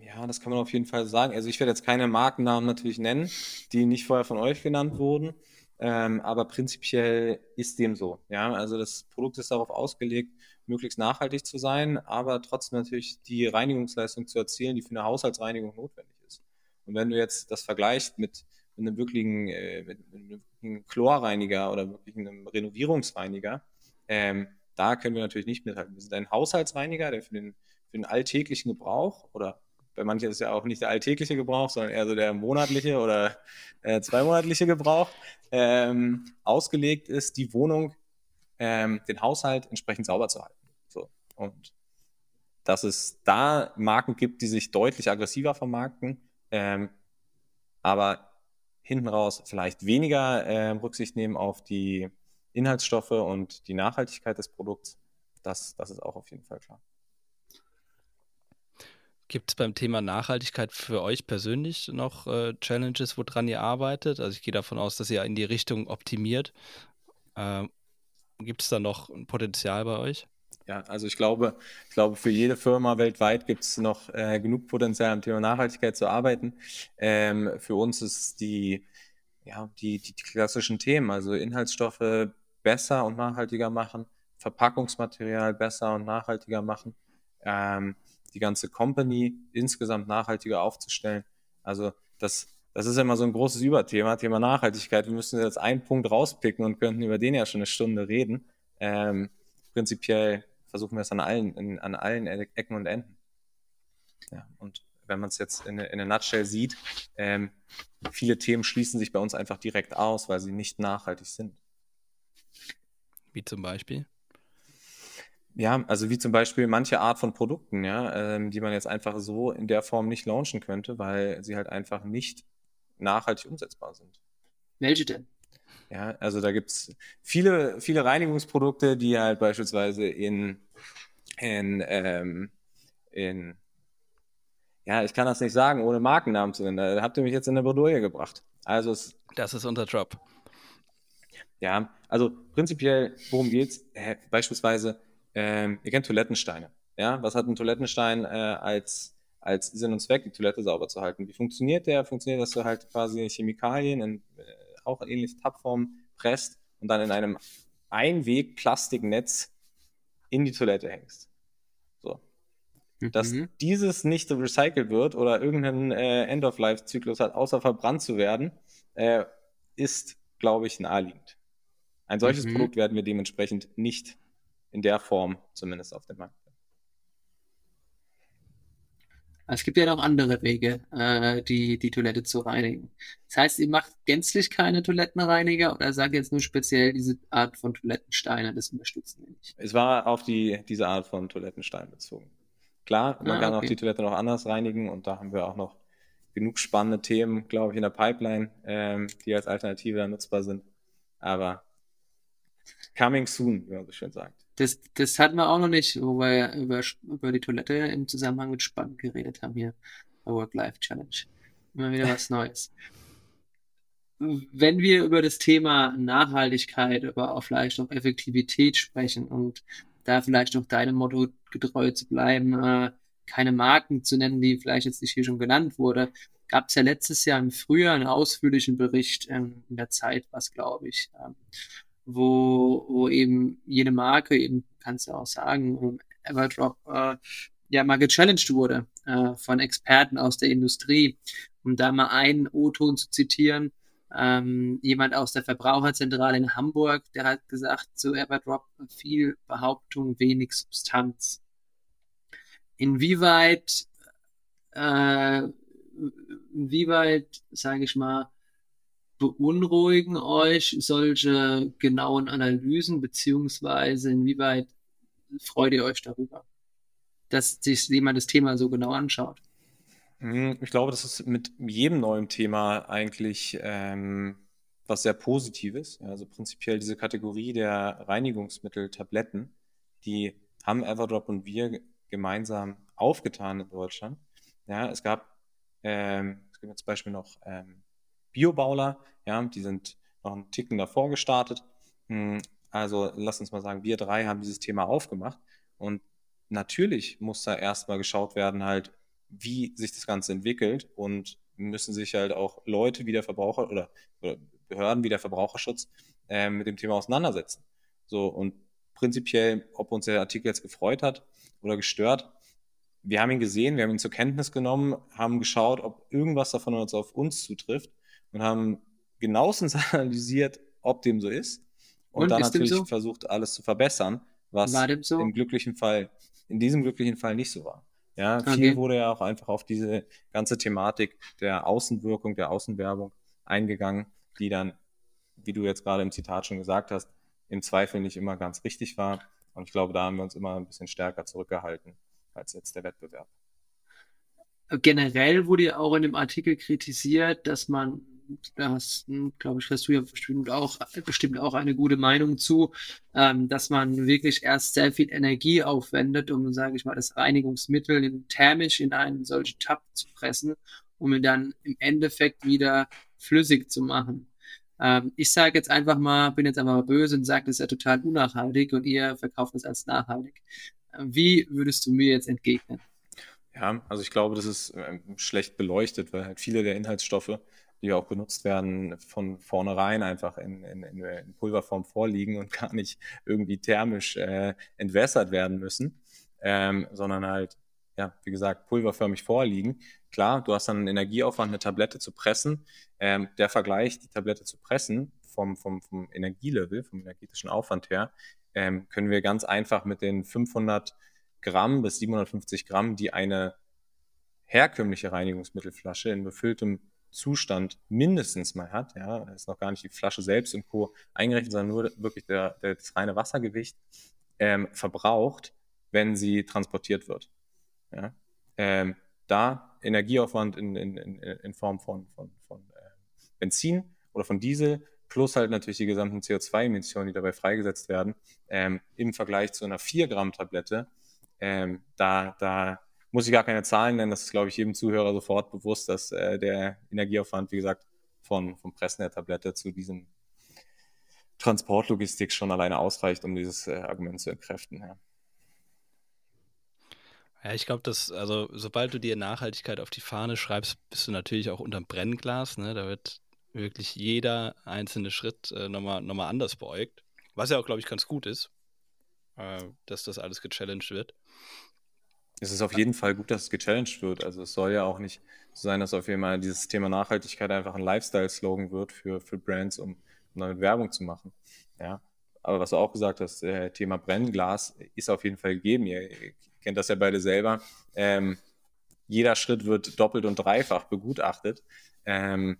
Ja, das kann man auf jeden Fall sagen. Also ich werde jetzt keine Markennamen natürlich nennen, die nicht vorher von euch genannt wurden. Ähm, aber prinzipiell ist dem so. Ja, also das Produkt ist darauf ausgelegt, möglichst nachhaltig zu sein, aber trotzdem natürlich die Reinigungsleistung zu erzielen, die für eine Haushaltsreinigung notwendig ist. Und wenn du jetzt das vergleichst mit, mit einem wirklichen, äh, mit, mit einem Chlorreiniger oder wirklich einem Renovierungsreiniger, ähm, da können wir natürlich nicht mithalten. Wir sind ein Haushaltsreiniger, der für den, für den alltäglichen Gebrauch oder bei manchen ist es ja auch nicht der alltägliche Gebrauch, sondern eher so der monatliche oder äh, zweimonatliche Gebrauch, ähm, ausgelegt ist, die Wohnung, ähm, den Haushalt entsprechend sauber zu halten. Und dass es da Marken gibt, die sich deutlich aggressiver vermarkten, ähm, aber hinten raus vielleicht weniger äh, Rücksicht nehmen auf die Inhaltsstoffe und die Nachhaltigkeit des Produkts, das, das ist auch auf jeden Fall klar. Gibt es beim Thema Nachhaltigkeit für euch persönlich noch äh, Challenges, woran ihr arbeitet? Also ich gehe davon aus, dass ihr in die Richtung optimiert. Ähm, Gibt es da noch ein Potenzial bei euch? Ja, also ich glaube, ich glaube, für jede Firma weltweit gibt es noch äh, genug Potenzial am Thema Nachhaltigkeit zu arbeiten. Ähm, für uns ist die, ja, die, die, klassischen Themen, also Inhaltsstoffe besser und nachhaltiger machen, Verpackungsmaterial besser und nachhaltiger machen. Ähm, die ganze Company insgesamt nachhaltiger aufzustellen. Also das, das ist immer so ein großes Überthema, Thema Nachhaltigkeit. Wir müssen jetzt einen Punkt rauspicken und könnten über den ja schon eine Stunde reden. Ähm, prinzipiell versuchen wir es an allen, in, an allen Ecken und Enden. Ja, und wenn man es jetzt in, in einer Nutshell sieht, ähm, viele Themen schließen sich bei uns einfach direkt aus, weil sie nicht nachhaltig sind. Wie zum Beispiel? Ja, also wie zum Beispiel manche Art von Produkten, ja, ähm, die man jetzt einfach so in der Form nicht launchen könnte, weil sie halt einfach nicht nachhaltig umsetzbar sind. Welche denn? Ja, also da gibt es viele, viele Reinigungsprodukte, die halt beispielsweise in, in, ähm, in, ja, ich kann das nicht sagen, ohne Markennamen zu nennen. Da habt ihr mich jetzt in eine Bredouille gebracht. Also es, das ist unser Job. Ja, also prinzipiell, worum geht's? Äh, beispielsweise ähm, ihr kennt Toilettensteine. Ja, was hat ein Toilettenstein äh, als, als Sinn und Zweck, die Toilette sauber zu halten? Wie funktioniert der? Funktioniert, dass du halt quasi Chemikalien in äh, auch in ähnliche Tabform presst und dann in einem Einweg-Plastiknetz in die Toilette hängst. So. Dass mhm. dieses nicht recycelt wird oder irgendeinen äh, End-of-Life-Zyklus hat, außer verbrannt zu werden, äh, ist, glaube ich, naheliegend. Ein solches mhm. Produkt werden wir dementsprechend nicht in der Form zumindest auf dem Markt. Es gibt ja noch andere Wege, äh, die, die Toilette zu reinigen. Das heißt, ihr macht gänzlich keine Toilettenreiniger oder sagt jetzt nur speziell diese Art von Toilettensteine, das unterstützen wir nicht? Es war auf die, diese Art von Toilettenstein bezogen. Klar, man ah, kann okay. auch die Toilette noch anders reinigen und da haben wir auch noch genug spannende Themen, glaube ich, in der Pipeline, ähm, die als Alternative dann nutzbar sind. Aber coming soon, wie man so schön sagt. Das, das hatten wir auch noch nicht, wo wir über, über die Toilette im Zusammenhang mit Spannen geredet haben hier Work-Life-Challenge. Immer wieder was Neues. wenn wir über das Thema Nachhaltigkeit, aber auch vielleicht auch Effektivität sprechen und da vielleicht noch deinem Motto getreu zu bleiben, äh, keine Marken zu nennen, die vielleicht jetzt nicht hier schon genannt wurde, gab es ja letztes Jahr im Frühjahr einen ausführlichen Bericht ähm, in der Zeit, was glaube ich, ähm, wo, wo eben jede Marke, eben kannst du auch sagen, Everdrop äh, ja mal gechallenged wurde äh, von Experten aus der Industrie. Um da mal einen O-Ton zu zitieren, ähm, jemand aus der Verbraucherzentrale in Hamburg, der hat gesagt, zu Everdrop viel Behauptung, wenig Substanz. Inwieweit, äh, inwieweit, sage ich mal, beunruhigen euch solche genauen Analysen, beziehungsweise inwieweit freut ihr euch darüber, dass sich jemand das Thema so genau anschaut? Hm, ich glaube, das ist mit jedem neuen Thema eigentlich ähm, was sehr Positives. Also prinzipiell diese Kategorie der Reinigungsmittel, Tabletten, die haben Everdrop und wir gemeinsam aufgetan in Deutschland. Ja, es gab, ähm, es gibt zum Beispiel noch ähm, Biobauler, ja, die sind noch einen Ticken davor gestartet. Hm, also lass uns mal sagen, wir drei haben dieses Thema aufgemacht und natürlich muss da erstmal geschaut werden, halt, wie sich das Ganze entwickelt und müssen sich halt auch Leute wie der Verbraucher oder, oder Behörden wie der Verbraucherschutz äh, mit dem Thema auseinandersetzen. So und prinzipiell, ob uns der Artikel jetzt gefreut hat oder gestört, wir haben ihn gesehen, wir haben ihn zur Kenntnis genommen, haben geschaut, ob irgendwas davon uns auf uns zutrifft und haben genauestens *laughs* analysiert, ob dem so ist und, und dann ist natürlich so? versucht, alles zu verbessern, was so? im glücklichen Fall, in diesem glücklichen Fall nicht so war. Ja, okay. viel wurde ja auch einfach auf diese ganze Thematik der Außenwirkung, der Außenwerbung eingegangen, die dann, wie du jetzt gerade im Zitat schon gesagt hast, im Zweifel nicht immer ganz richtig war. Und ich glaube, da haben wir uns immer ein bisschen stärker zurückgehalten als jetzt der Wettbewerb. Generell wurde ja auch in dem Artikel kritisiert, dass man da hast, hm, glaube ich, hast du ja bestimmt auch, bestimmt auch eine gute Meinung zu, ähm, dass man wirklich erst sehr viel Energie aufwendet, um, sage ich mal, das Reinigungsmittel in, thermisch in einen solchen Tab zu pressen, um ihn dann im Endeffekt wieder flüssig zu machen. Ähm, ich sage jetzt einfach mal, bin jetzt einfach mal böse und sage, das ist ja total unnachhaltig und ihr verkauft es als nachhaltig. Wie würdest du mir jetzt entgegnen? Ja, also ich glaube, das ist äh, schlecht beleuchtet, weil halt viele der Inhaltsstoffe die auch benutzt werden, von vornherein einfach in, in, in Pulverform vorliegen und *laughs* gar nicht irgendwie thermisch äh, entwässert werden müssen, ähm, sondern halt, ja, wie gesagt, pulverförmig vorliegen. Klar, du hast dann einen Energieaufwand, eine Tablette zu pressen. Ähm, der Vergleich, die Tablette zu pressen, vom, vom, vom Energielevel, vom energetischen Aufwand her, ähm, können wir ganz einfach mit den 500 Gramm bis 750 Gramm, die eine herkömmliche Reinigungsmittelflasche in befülltem Zustand mindestens mal hat, ja, ist noch gar nicht die Flasche selbst und Co. eingerechnet, sondern nur wirklich der, der, das reine Wassergewicht ähm, verbraucht, wenn sie transportiert wird. Ja. Ähm, da Energieaufwand in, in, in, in Form von, von, von äh, Benzin oder von Diesel plus halt natürlich die gesamten CO2-Emissionen, die dabei freigesetzt werden, ähm, im Vergleich zu einer 4-Gramm-Tablette, ähm, da, da muss ich gar keine Zahlen nennen, das ist, glaube ich, jedem Zuhörer sofort bewusst, dass äh, der Energieaufwand, wie gesagt, von, vom Pressen der Tablette zu diesem Transportlogistik schon alleine ausreicht, um dieses äh, Argument zu entkräften. Ja. Ja, ich glaube, dass, also sobald du dir Nachhaltigkeit auf die Fahne schreibst, bist du natürlich auch unterm Brennglas. Ne? Da wird wirklich jeder einzelne Schritt äh, nochmal, nochmal anders beäugt. Was ja auch, glaube ich, ganz gut ist, äh, dass das alles gechallenged wird es ist auf jeden Fall gut, dass es gechallenged wird. Also es soll ja auch nicht so sein, dass auf jeden Fall dieses Thema Nachhaltigkeit einfach ein Lifestyle-Slogan wird für, für Brands, um, um damit Werbung zu machen. Ja. Aber was du auch gesagt hast, äh, Thema Brennglas ist auf jeden Fall gegeben. Ihr, ihr kennt das ja beide selber. Ähm, jeder Schritt wird doppelt und dreifach begutachtet. Ähm,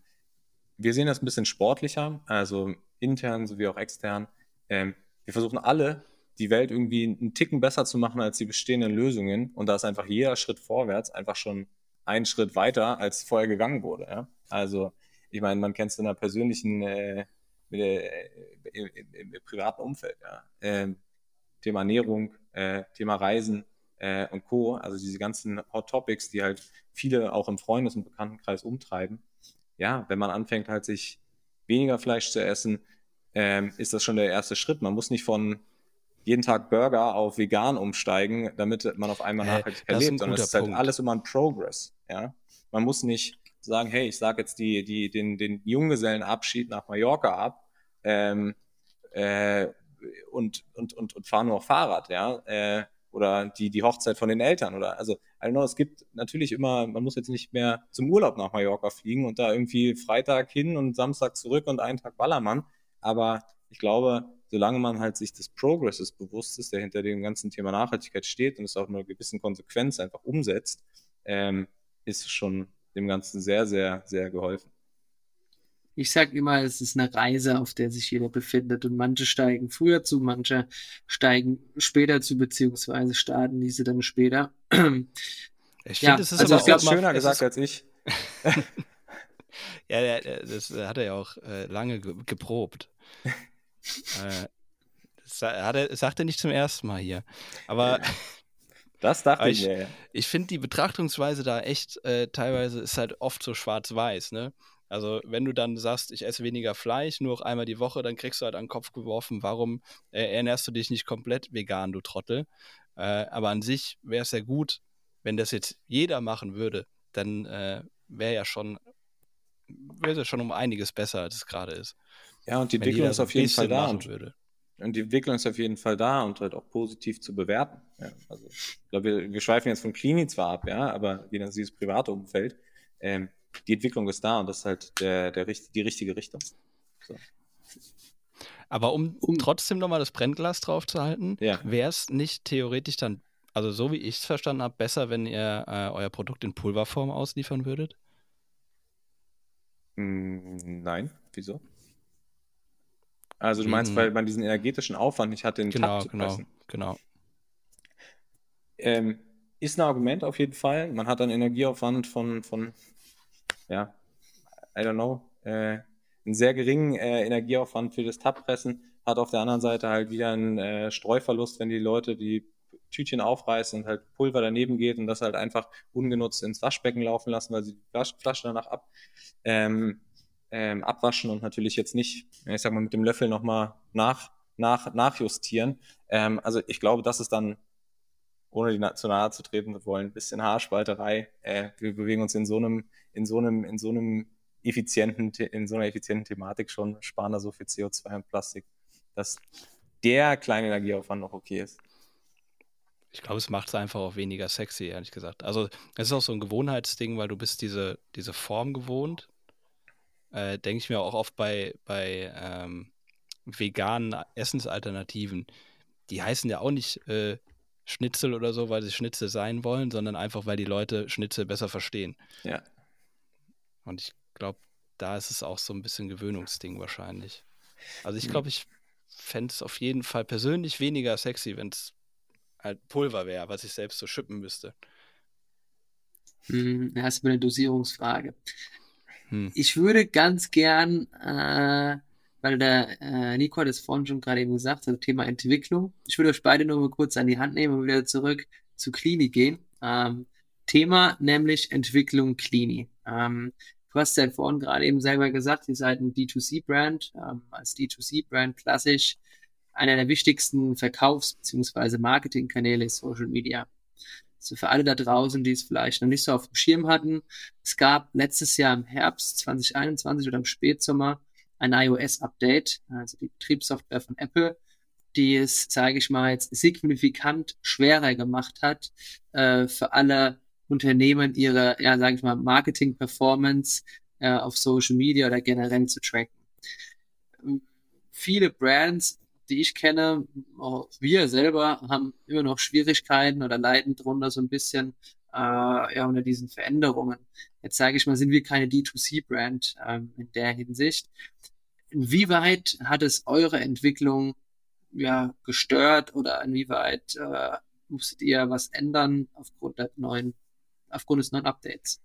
wir sehen das ein bisschen sportlicher, also intern sowie auch extern. Ähm, wir versuchen alle die Welt irgendwie einen Ticken besser zu machen als die bestehenden Lösungen. Und da ist einfach jeder Schritt vorwärts einfach schon einen Schritt weiter, als vorher gegangen wurde. Ja? Also, ich meine, man kennt es in einer persönlichen, äh, äh, im, im, im, privaten Umfeld. Ja? Äh, Thema Ernährung, äh, Thema Reisen äh, und Co. Also diese ganzen Hot Topics, die halt viele auch im Freundes- und Bekanntenkreis umtreiben. Ja, wenn man anfängt halt sich weniger Fleisch zu essen, ähm, ist das schon der erste Schritt. Man muss nicht von jeden Tag Burger auf vegan umsteigen, damit man auf einmal nachhaltig das ist ein erlebt, sondern es ist halt Punkt. alles immer ein Progress. Ja? Man muss nicht sagen, hey, ich sage jetzt die, die, den, den Junggesellenabschied nach Mallorca ab ähm, äh, und, und, und, und fahre nur noch Fahrrad, ja. Äh, oder die, die Hochzeit von den Eltern oder also I don't know, es gibt natürlich immer, man muss jetzt nicht mehr zum Urlaub nach Mallorca fliegen und da irgendwie Freitag hin und Samstag zurück und einen Tag Ballermann. Aber ich glaube, solange man halt sich des Progresses bewusst ist, der hinter dem ganzen Thema Nachhaltigkeit steht und es auch mit einer gewissen Konsequenz einfach umsetzt, ähm, ist schon dem Ganzen sehr, sehr, sehr geholfen. Ich sage immer, es ist eine Reise, auf der sich jeder befindet und manche steigen früher zu, manche steigen später zu, beziehungsweise starten diese dann später. Ich Ja, finde, es ist also aber auch immer- schöner es gesagt ist, als ich. *laughs* *laughs* Ja, der, der, das äh, hat er ja auch äh, lange ge geprobt. *laughs* äh, das hat er, sagt er nicht zum ersten Mal hier. Aber Das dachte ich ich- ja. ich finde die Betrachtungsweise da echt, äh, teilweise ist halt oft so schwarz-weiß, ne? Also wenn du dann sagst, ich esse weniger Fleisch, nur noch einmal die Woche, dann kriegst du halt an den Kopf geworfen, warum äh, ernährst du dich nicht komplett vegan, du Trottel. Äh, aber an sich wäre es ja gut, wenn das jetzt jeder machen würde, dann äh, wäre ja schon, wäre es ja schon um einiges besser, als es gerade ist. Ja, und die Entwicklung ist so auf jeden Fall da. Und, würde. und die Entwicklung ist auf jeden Fall da und halt auch positiv zu bewerten. Ja, also ich glaube, wir, wir schweifen jetzt von Klini zwar ab, ja, aber jeder dieses private Umfeld. Ähm, die Entwicklung ist da und das ist halt der, der, richt- die richtige Richtung. Aber um, Um- trotzdem nochmal das Brennglas drauf zu halten, Ja. wäre es nicht theoretisch dann, also so wie ich es verstanden habe, besser, wenn ihr äh, euer Produkt in Pulverform ausliefern würdet? Mm, nein, wieso? Also du meinst, Wegen- weil man diesen energetischen Aufwand nicht hat, den Genau, Tab zu genau, pressen. genau. Ähm, ist ein Argument auf jeden Fall. Man hat einen Energieaufwand von, von ja, I don't know, äh, einen sehr geringen äh, Energieaufwand für das Tabpressen, hat auf der anderen Seite halt wieder einen äh, Streuverlust, wenn die Leute die Tütchen aufreißen und halt Pulver daneben geht und das halt einfach ungenutzt ins Waschbecken laufen lassen, weil sie die Flas- Flasche danach ab, ähm, ähm, abwaschen und natürlich jetzt nicht, ich sag mal, mit dem Löffel nochmal nach, nach, nachjustieren. Ähm, also ich glaube, das ist dann ohne die zu nahe zu treten wollen, ein bisschen Haarspalterei. Äh, wir bewegen uns in so einem, in so einem, in so einem effizienten, in so einer effizienten Thematik schon, sparen da so viel CO2 und Plastik, dass der kleine Energieaufwand noch okay ist. Ich glaube, es macht es einfach auch weniger sexy, ehrlich gesagt. Also es ist auch so ein Gewohnheitsding, weil du bist diese, diese Form gewohnt. Äh, Denke ich mir auch oft bei, bei ähm, veganen Essensalternativen. Die heißen ja auch nicht äh, Schnitzel oder so, weil sie Schnitzel sein wollen, sondern einfach, weil die Leute Schnitzel besser verstehen. Ja. Und ich glaube, da ist es auch so ein bisschen Gewöhnungsding wahrscheinlich. Also ich glaube, ich fände es auf jeden Fall persönlich weniger sexy, wenn es halt Pulver wäre, was ich selbst so schippen müsste. Hm, ja, ist mir eine Dosierungsfrage. Hm. Ich würde ganz gern, äh, weil der äh, Nico hat es vorhin schon gerade eben gesagt, also Thema Entwicklung. Ich würde euch beide nur mal kurz an die Hand nehmen und wieder zurück zu Clini gehen. Ähm, Thema nämlich Entwicklung Clini. Ähm, du hast ja vorhin gerade eben selber gesagt, ihr seid ein D2C-Brand, ähm, als D2C-Brand klassisch. Einer der wichtigsten Verkaufs- bzw. Marketingkanäle ist Social Media. So für alle da draußen, die es vielleicht noch nicht so auf dem Schirm hatten, es gab letztes Jahr im Herbst 2021 oder im Spätsommer ein iOS-Update, also die Betriebssoftware von Apple, die es, sage ich mal, jetzt signifikant schwerer gemacht hat, äh, für alle Unternehmen ihre, ja, sage ich mal, Marketing-Performance äh, auf Social Media oder generell zu tracken. Viele Brands, die ich kenne, auch wir selber, haben immer noch Schwierigkeiten oder leiden drunter so ein bisschen äh, ja, unter diesen Veränderungen. Jetzt sage ich mal, sind wir keine D2C-Brand ähm, in der Hinsicht. Inwieweit hat es eure Entwicklung ja gestört oder inwieweit äh, musstet ihr was ändern aufgrund der neuen, aufgrund des neuen Updates?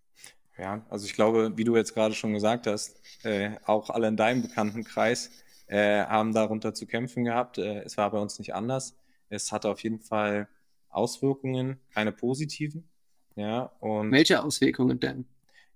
Ja, also ich glaube, wie du jetzt gerade schon gesagt hast, äh, auch alle in deinem Bekanntenkreis äh, haben darunter zu kämpfen gehabt. Äh, es war bei uns nicht anders. Es hatte auf jeden Fall Auswirkungen, keine positiven. Ja, und Welche Auswirkungen denn?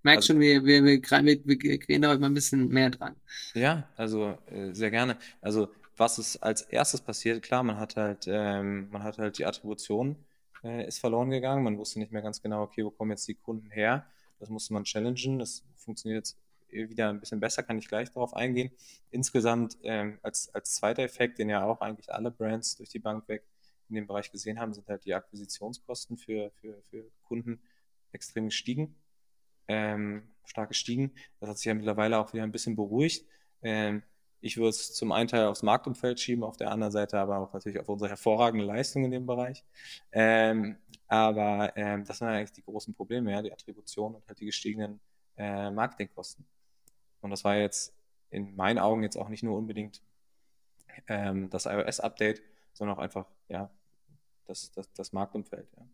merke Also- schon, wir, wir, wir, wir, wir gehen da heute mal ein bisschen mehr dran. Ja, also äh, sehr gerne. Also was ist als erstes passiert? Klar, man hat halt, ähm, man hat halt die Attribution äh, ist verloren gegangen. Man wusste nicht mehr ganz genau, okay, wo kommen jetzt die Kunden her? Das musste man challengen. Das funktioniert jetzt wieder ein bisschen besser, kann ich gleich darauf eingehen. Insgesamt ähm, als, als zweiter Effekt, den ja auch eigentlich alle Brands durch die Bank weg in dem Bereich gesehen haben, sind halt die Akquisitionskosten für, für, für Kunden extrem gestiegen ähm, stark gestiegen. Das hat sich ja mittlerweile auch wieder ein bisschen beruhigt. Ähm, ich würde es zum einen Teil aufs Marktumfeld schieben, auf der anderen Seite aber auch natürlich auf unsere hervorragende Leistung in dem Bereich. Ähm, aber ähm, das sind eigentlich die großen Probleme, ja, die Attribution und halt die gestiegenen äh, Marketingkosten. Und das war jetzt in meinen Augen jetzt auch nicht nur unbedingt ähm, das iOS-Update, sondern auch einfach ja, das, das, das Marktumfeld. Ja.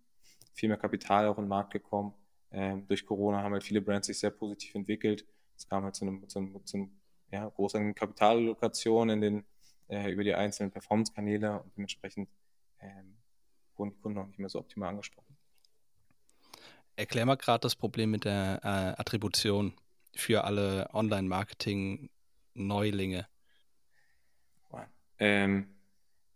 Viel mehr Kapital auch in den Markt gekommen. Ähm, durch Corona haben halt viele Brands sich sehr positiv entwickelt. Es kam halt zu einem, zu einem, zu einem ja, großen Kapitalallokation in den, äh, über die einzelnen Performance-Kanäle und dementsprechend ähm, wurden die Kunden auch nicht mehr so optimal angesprochen. Erklär mal gerade das Problem mit der äh, Attribution für alle Online-Marketing-Neulinge. Ähm,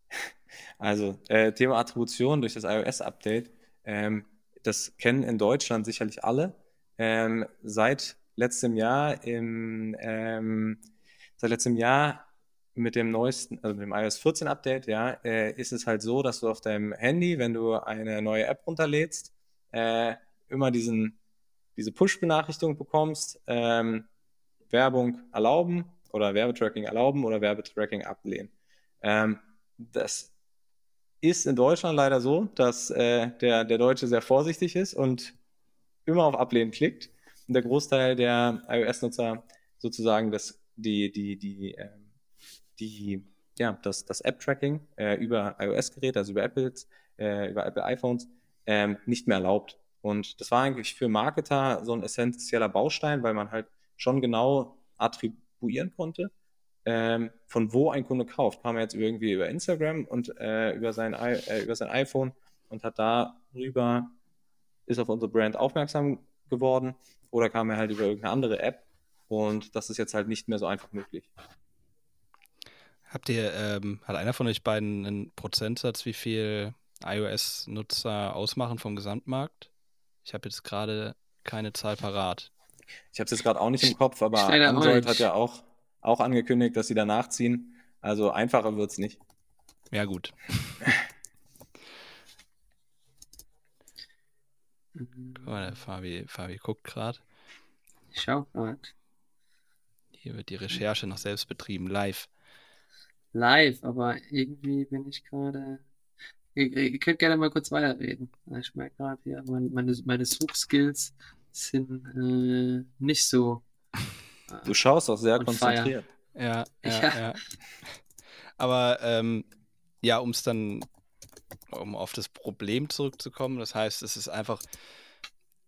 *laughs* also, äh, Thema Attribution durch das iOS-Update. Ähm, das kennen in Deutschland sicherlich alle. Ähm, seit letztem Jahr im, ähm, seit letztem Jahr mit dem neuesten, also mit dem iOS 14 Update, ja, äh, ist es halt so, dass du auf deinem Handy, wenn du eine neue App runterlädst, äh, immer diesen, diese Push-Benachrichtigung bekommst, ähm, Werbung erlauben oder Werbetracking erlauben oder Werbetracking ablehnen. Ähm, das ist in Deutschland leider so, dass äh, der, der Deutsche sehr vorsichtig ist und immer auf Ablehnen klickt. Und der Großteil der iOS-Nutzer sozusagen das, die, die, die, äh, die, ja, das, das App-Tracking äh, über iOS-Geräte, also über Apples, äh, über Apple iPhones, ähm, nicht mehr erlaubt. Und das war eigentlich für Marketer so ein essentieller Baustein, weil man halt schon genau attribuieren konnte, ähm, von wo ein Kunde kauft. Kam er jetzt irgendwie über Instagram und äh, über, sein, äh, über sein iPhone und hat darüber, ist auf unsere Brand aufmerksam geworden oder kam er halt über irgendeine andere App und das ist jetzt halt nicht mehr so einfach möglich. Habt ihr, ähm, hat einer von euch beiden einen Prozentsatz, wie viel iOS-Nutzer ausmachen vom Gesamtmarkt? Ich habe jetzt gerade keine Zahl parat. Ich habe es jetzt gerade auch nicht im Kopf, aber auch Android hat ja auch, auch angekündigt, dass sie da nachziehen. Also einfacher wird es nicht. Ja, gut. *laughs* Guck mal, der Fabi, Fabi guckt gerade. Ich schau grad. Hier wird die Recherche noch selbst betrieben, live. Live, aber irgendwie bin ich gerade. Ihr, ihr könnt gerne mal kurz weiterreden. Ich merke gerade hier, meine, meine, meine Suchskills sind äh, nicht so. Du schaust auch sehr konzentriert. Ja, ja, Ja. ja. Aber ähm, ja, um es dann, um auf das Problem zurückzukommen, das heißt, es ist einfach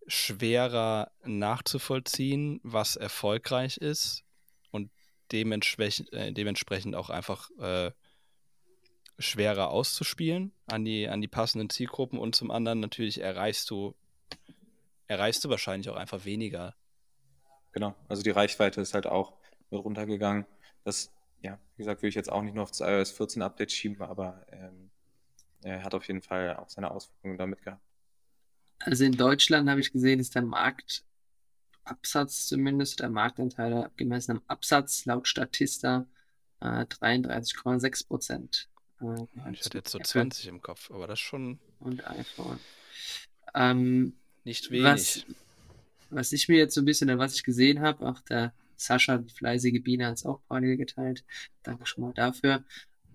schwerer nachzuvollziehen, was erfolgreich ist und dementsprechend, äh, dementsprechend auch einfach äh, schwerer auszuspielen an die, an die passenden Zielgruppen und zum anderen natürlich erreichst du, erreichst du wahrscheinlich auch einfach weniger. Genau, also die Reichweite ist halt auch mit runtergegangen. Das, ja, wie gesagt, will ich jetzt auch nicht nur auf das iOS 14 Update schieben, aber ähm, er hat auf jeden Fall auch seine Auswirkungen damit gehabt. Also in Deutschland habe ich gesehen, ist der Marktabsatz zumindest, der Marktanteil gemessen am Absatz laut Statista äh, 33,6 Prozent. Äh, Ich hatte jetzt so Apple 20 im Kopf, aber das schon Und iPhone. Ähm, nicht was, wenig. was ich mir jetzt so ein bisschen, was ich gesehen habe, auch der Sascha, die fleißige Biene, hat es auch parallel geteilt. Danke schon mal dafür.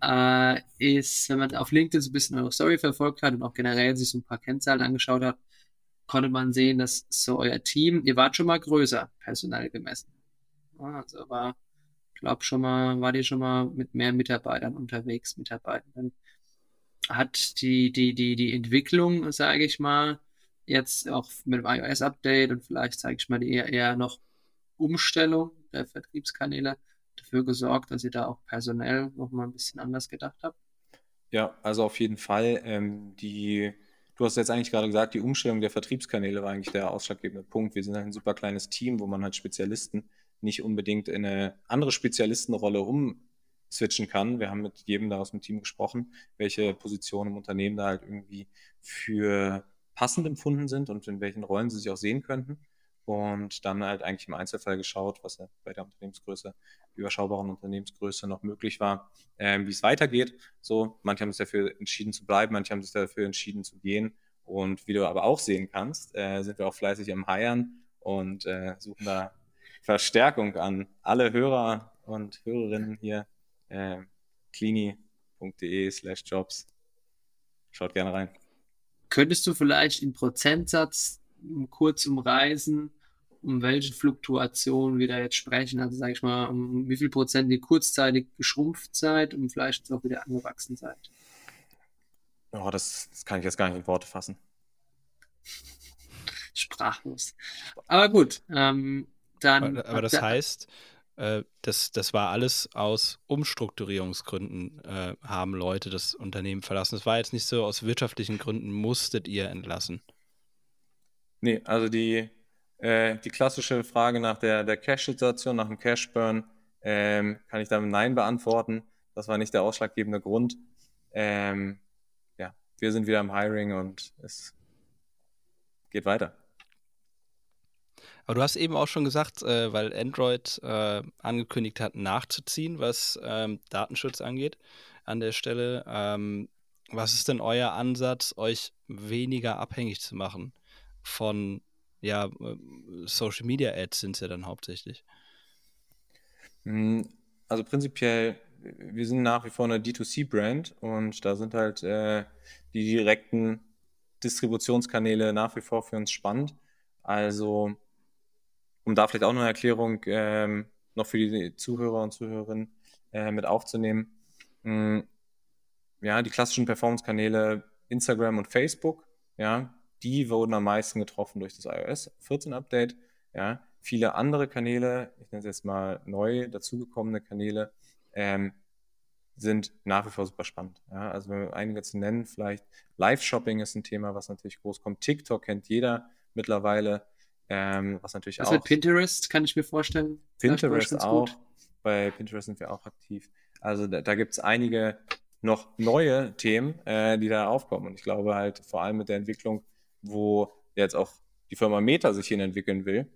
Äh, ist, wenn man auf LinkedIn so ein bisschen eure Story verfolgt hat und auch generell sich so ein paar Kennzahlen angeschaut hat, konnte man sehen, dass so euer Team, ihr wart schon mal größer, personell gemessen. Also war, glaube schon mal, war ihr schon mal mit mehr Mitarbeitern unterwegs, Mitarbeitenden. Hat die, die, die, die Entwicklung, sage ich mal, jetzt auch mit dem iOS-Update und vielleicht, sage ich mal, die eher, eher noch Umstellung der Vertriebskanäle dafür gesorgt, dass ihr da auch personell noch mal ein bisschen anders gedacht habt? Ja, also auf jeden Fall. Ähm, die, du hast jetzt eigentlich gerade gesagt, die Umstellung der Vertriebskanäle war eigentlich der ausschlaggebende Punkt. Wir sind halt ein super kleines Team, wo man halt Spezialisten nicht unbedingt in eine andere Spezialistenrolle umswitchen kann. Wir haben mit jedem da aus dem Team gesprochen, welche Positionen im Unternehmen da halt irgendwie für passend empfunden sind und in welchen Rollen sie sich auch sehen könnten. Und dann halt eigentlich im Einzelfall geschaut, was ja bei der Unternehmensgröße, überschaubaren Unternehmensgröße noch möglich war, äh, wie es weitergeht. So, manche haben sich dafür entschieden zu bleiben, manche haben sich dafür entschieden zu gehen. Und wie du aber auch sehen kannst, äh, sind wir auch fleißig am Heiern und äh, suchen da Verstärkung an alle Hörer und Hörerinnen hier. Äh, clini.de slash jobs. Schaut gerne rein. Könntest du vielleicht in Prozentsatz kurz umreißen, um welche Fluktuation wir da jetzt sprechen? Also sage ich mal, um wie viel Prozent die kurzzeitig geschrumpft seid und vielleicht auch wieder angewachsen seid? Oh, das, das kann ich jetzt gar nicht in Worte fassen. *laughs* Sprachlos. Aber gut, ähm, dann. Aber, aber das heißt, äh, das, das war alles aus Umstrukturierungsgründen, äh, haben Leute das Unternehmen verlassen. Das war jetzt nicht so, aus wirtschaftlichen Gründen musstet ihr entlassen. Nee, also die, äh, die klassische Frage nach der, der Cash-Situation, nach dem Cash-Burn, ähm, kann ich damit Nein beantworten. Das war nicht der ausschlaggebende Grund. Ähm, ja, wir sind wieder im Hiring und es geht weiter. Aber du hast eben auch schon gesagt, äh, weil Android äh, angekündigt hat, nachzuziehen, was ähm, Datenschutz angeht an der Stelle. Ähm, was ist denn euer Ansatz, euch weniger abhängig zu machen von ja, äh, Social Media Ads sind es ja dann hauptsächlich? Hm, also prinzipiell, wir sind nach wie vor eine D2C-Brand und da sind halt äh, die direkten Distributionskanäle nach wie vor für uns spannend. Also um da vielleicht auch noch eine Erklärung ähm, noch für die Zuhörer und Zuhörerinnen äh, mit aufzunehmen. Mhm. Ja, die klassischen Performance-Kanäle Instagram und Facebook, ja, die wurden am meisten getroffen durch das iOS 14 Update. Ja, viele andere Kanäle, ich nenne es jetzt mal neu dazugekommene Kanäle, ähm, sind nach wie vor super spannend. Ja, also einige zu nennen, vielleicht Live-Shopping ist ein Thema, was natürlich groß kommt. TikTok kennt jeder mittlerweile. Ähm, was natürlich was auch. Mit Pinterest kann ich mir vorstellen. Pinterest auch. Gut. Bei Pinterest sind wir auch aktiv. Also da, da gibt es einige noch neue Themen, äh, die da aufkommen. Und ich glaube halt vor allem mit der Entwicklung, wo jetzt auch die Firma Meta sich hin entwickeln will,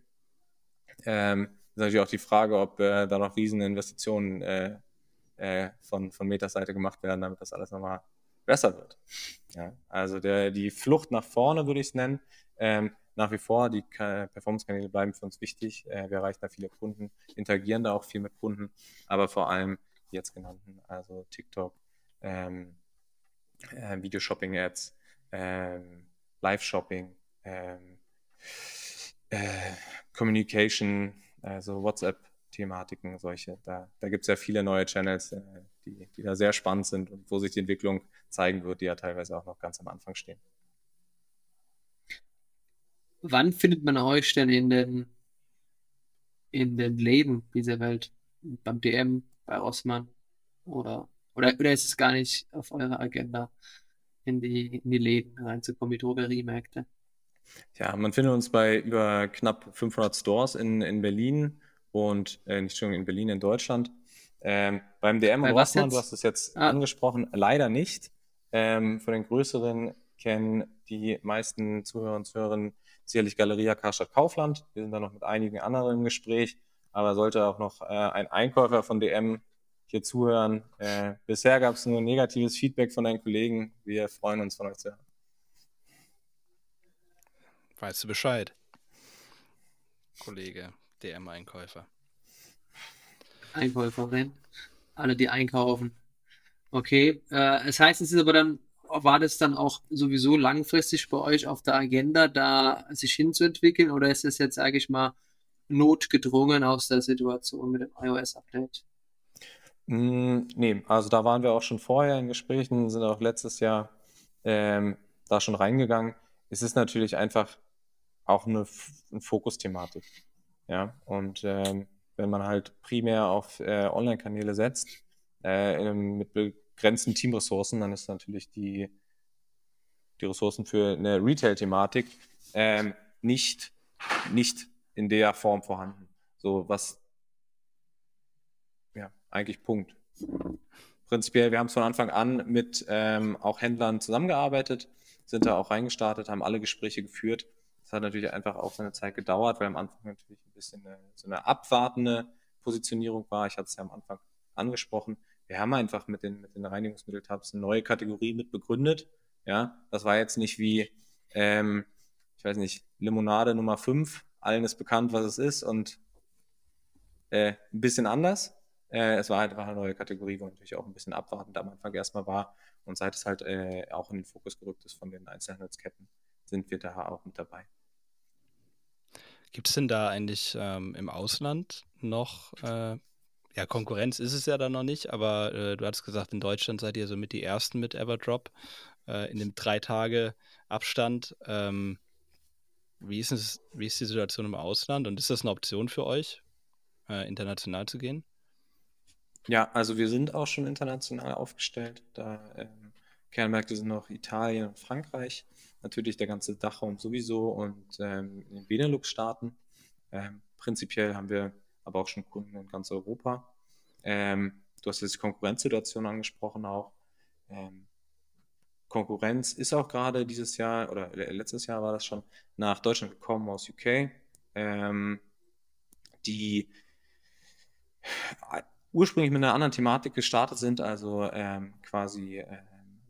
ähm, ist natürlich auch die Frage, ob äh, da noch riesen Investitionen äh, äh, von, von Metas Seite gemacht werden, damit das alles nochmal besser wird. Ja, also der, die Flucht nach vorne würde ich es nennen, ähm, nach wie vor. Die Performance-Kanäle bleiben für uns wichtig. Äh, wir erreichen da viele Kunden, interagieren da auch viel mit Kunden, aber vor allem die jetzt genannten, also TikTok, ähm, äh, Video-Shopping-Ads, ähm, Live-Shopping, ähm, äh, Communication, also WhatsApp-Thematiken, solche. Da, da gibt es ja viele neue Channels, äh, die, die da sehr spannend sind und wo sich die Entwicklung zeigen wird, die ja teilweise auch noch ganz am Anfang stehen. Wann findet man euch denn in den, in den Läden dieser Welt? Beim DM, bei Rossmann? Oder, oder, oder ist es gar nicht auf eurer Agenda, in die, in die Läden reinzukommen, die Drogeriemärkte? Ja, man findet uns bei über knapp 500 Stores in, in Berlin und äh, nicht schon in Berlin, in Deutschland. Ähm, beim DM und Rossmann, du hast es jetzt ah. angesprochen, leider nicht. Ähm, von den größeren kennen die meisten Zuhörer und Zuhörerinnen sicherlich Galeria Karstadt Kaufland. Wir sind da noch mit einigen anderen im Gespräch, aber sollte auch noch äh, ein Einkäufer von DM hier zuhören. Äh, bisher gab es nur negatives Feedback von deinen Kollegen. Wir freuen uns von euch zu hören. Weißt du Bescheid? Kollege, DM-Einkäufer. Einkäuferin. Alle, die einkaufen. Okay. Äh, es heißt, es ist aber dann war das dann auch sowieso langfristig bei euch auf der Agenda, da sich hinzuentwickeln oder ist es jetzt, sage ich mal, notgedrungen aus der Situation mit dem iOS-Update? Mm, nee, also da waren wir auch schon vorher in Gesprächen, sind auch letztes Jahr ähm, da schon reingegangen. Es ist natürlich einfach auch eine, eine Fokusthematik. Ja, und ähm, wenn man halt primär auf äh, Online-Kanäle setzt, äh, mit begrenzten Teamressourcen, dann ist natürlich die, die Ressourcen für eine Retail-Thematik ähm, nicht, nicht in der Form vorhanden. So was, ja, eigentlich Punkt. Prinzipiell, wir haben es von Anfang an mit ähm, auch Händlern zusammengearbeitet, sind da auch reingestartet, haben alle Gespräche geführt. Das hat natürlich einfach auch seine Zeit gedauert, weil am Anfang natürlich ein bisschen eine, so eine abwartende Positionierung war. Ich hatte es ja am Anfang angesprochen. Wir haben einfach mit den, mit den Reinigungsmitteltabs eine neue Kategorie mit begründet. Ja, das war jetzt nicht wie, ähm, ich weiß nicht, Limonade Nummer 5. Allen ist bekannt, was es ist und äh, ein bisschen anders. Äh, es war halt einfach eine neue Kategorie, wo natürlich auch ein bisschen abwartend am Anfang erstmal war. Und seit es halt äh, auch in den Fokus gerückt ist von den Einzelhandelsketten, sind wir da auch mit dabei. Gibt es denn da eigentlich ähm, im Ausland noch, äh, ja, Konkurrenz ist es ja da noch nicht, aber äh, du hattest gesagt, in Deutschland seid ihr so mit die Ersten mit Everdrop äh, in dem drei Tage Abstand. Ähm, wie, ist es, wie ist die Situation im Ausland und ist das eine Option für euch, äh, international zu gehen? Ja, also wir sind auch schon international aufgestellt. Da ähm, Kernmärkte sind noch Italien und Frankreich natürlich der ganze Dachraum sowieso und ähm, in den Benelux-Staaten. Ähm, prinzipiell haben wir aber auch schon Kunden in ganz Europa. Ähm, du hast jetzt die Konkurrenzsituation angesprochen auch. Ähm, Konkurrenz ist auch gerade dieses Jahr oder letztes Jahr war das schon nach Deutschland gekommen aus UK, ähm, die ursprünglich mit einer anderen Thematik gestartet sind, also ähm, quasi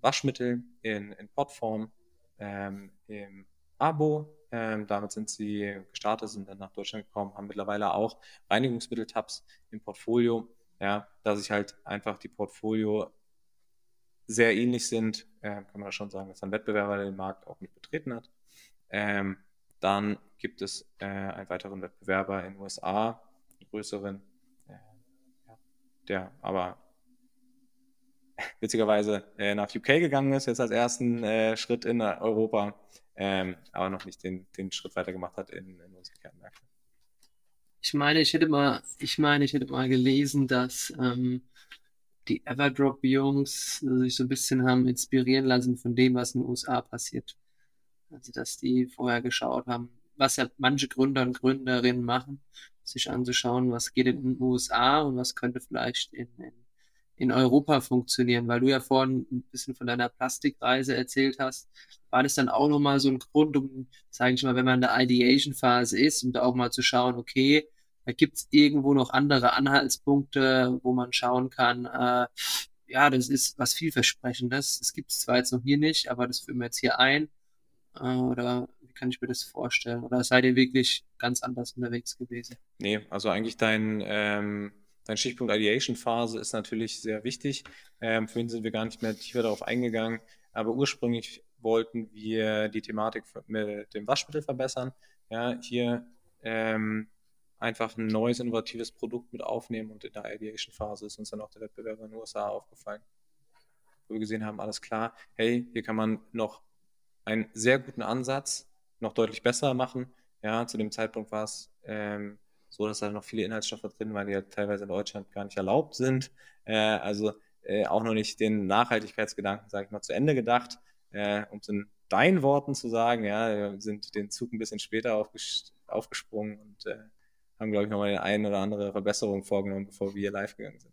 Waschmittel in, in Pottform ähm, im Abo. Ähm, damit sind sie gestartet, sind dann nach Deutschland gekommen, haben mittlerweile auch Reinigungsmittel-Tabs im Portfolio. Ja, da sich halt einfach die Portfolio sehr ähnlich sind, äh, kann man schon sagen, dass ein Wettbewerber den Markt auch mit betreten hat. Ähm, dann gibt es äh, einen weiteren Wettbewerber in den USA, einen größeren, äh, ja, der aber *laughs* witzigerweise äh, nach UK gegangen ist, jetzt als ersten äh, Schritt in Europa, ähm, aber noch nicht den, den Schritt weiter gemacht hat in, in unsere Kernmärkte. Ich meine, ich hätte mal, ich meine, ich hätte mal gelesen, dass ähm, die Everdrop-Jungs sich so ein bisschen haben inspirieren lassen von dem, was in den USA passiert. Also, dass die vorher geschaut haben, was ja manche Gründer und Gründerinnen machen, sich anzuschauen, was geht in den USA und was könnte vielleicht in, in in Europa funktionieren, weil du ja vorhin ein bisschen von deiner Plastikreise erzählt hast. War das dann auch nochmal so ein Grund, um, sage ich mal, wenn man in der Ideation-Phase ist, um da auch mal zu schauen, okay, da gibt es irgendwo noch andere Anhaltspunkte, wo man schauen kann, äh, ja, das ist was vielversprechendes. Das gibt es zwar jetzt noch hier nicht, aber das führen wir jetzt hier ein. Äh, oder wie kann ich mir das vorstellen? Oder seid ihr wirklich ganz anders unterwegs gewesen? Nee, also eigentlich dein ähm Dein Stichpunkt Ideation-Phase ist natürlich sehr wichtig. Ähm, vorhin sind wir gar nicht mehr tiefer darauf eingegangen, aber ursprünglich wollten wir die Thematik mit dem Waschmittel verbessern. Ja, hier ähm, einfach ein neues, innovatives Produkt mit aufnehmen und in der Ideation-Phase ist uns dann auch der Wettbewerber in den USA aufgefallen. Wo wir gesehen haben, alles klar, hey, hier kann man noch einen sehr guten Ansatz noch deutlich besser machen. Ja, zu dem Zeitpunkt war es ähm, so, dass da noch viele Inhaltsstoffe drin waren, die ja teilweise in Deutschland gar nicht erlaubt sind. Äh, also äh, auch noch nicht den Nachhaltigkeitsgedanken, sage ich mal, zu Ende gedacht. Äh, um es in deinen Worten zu sagen, ja, sind den Zug ein bisschen später aufges aufgesprungen und äh, haben, glaube ich, nochmal die eine oder andere Verbesserung vorgenommen, bevor wir live gegangen sind.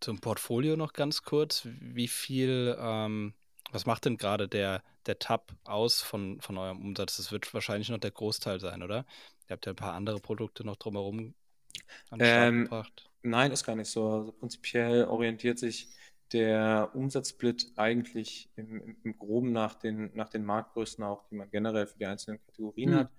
Zum Portfolio noch ganz kurz. Wie viel ähm, was macht denn gerade der, der Tab aus von, von eurem Umsatz? Das wird wahrscheinlich noch der Großteil sein, oder? Ihr habt ja ein paar andere Produkte noch drumherum an den Start ähm, gebracht. Nein, ist gar nicht so. Also prinzipiell orientiert sich der Umsatzsplit eigentlich im, im, Groben nach den, nach den Marktgrößen auch, die man generell für die einzelnen Kategorien mhm. hat.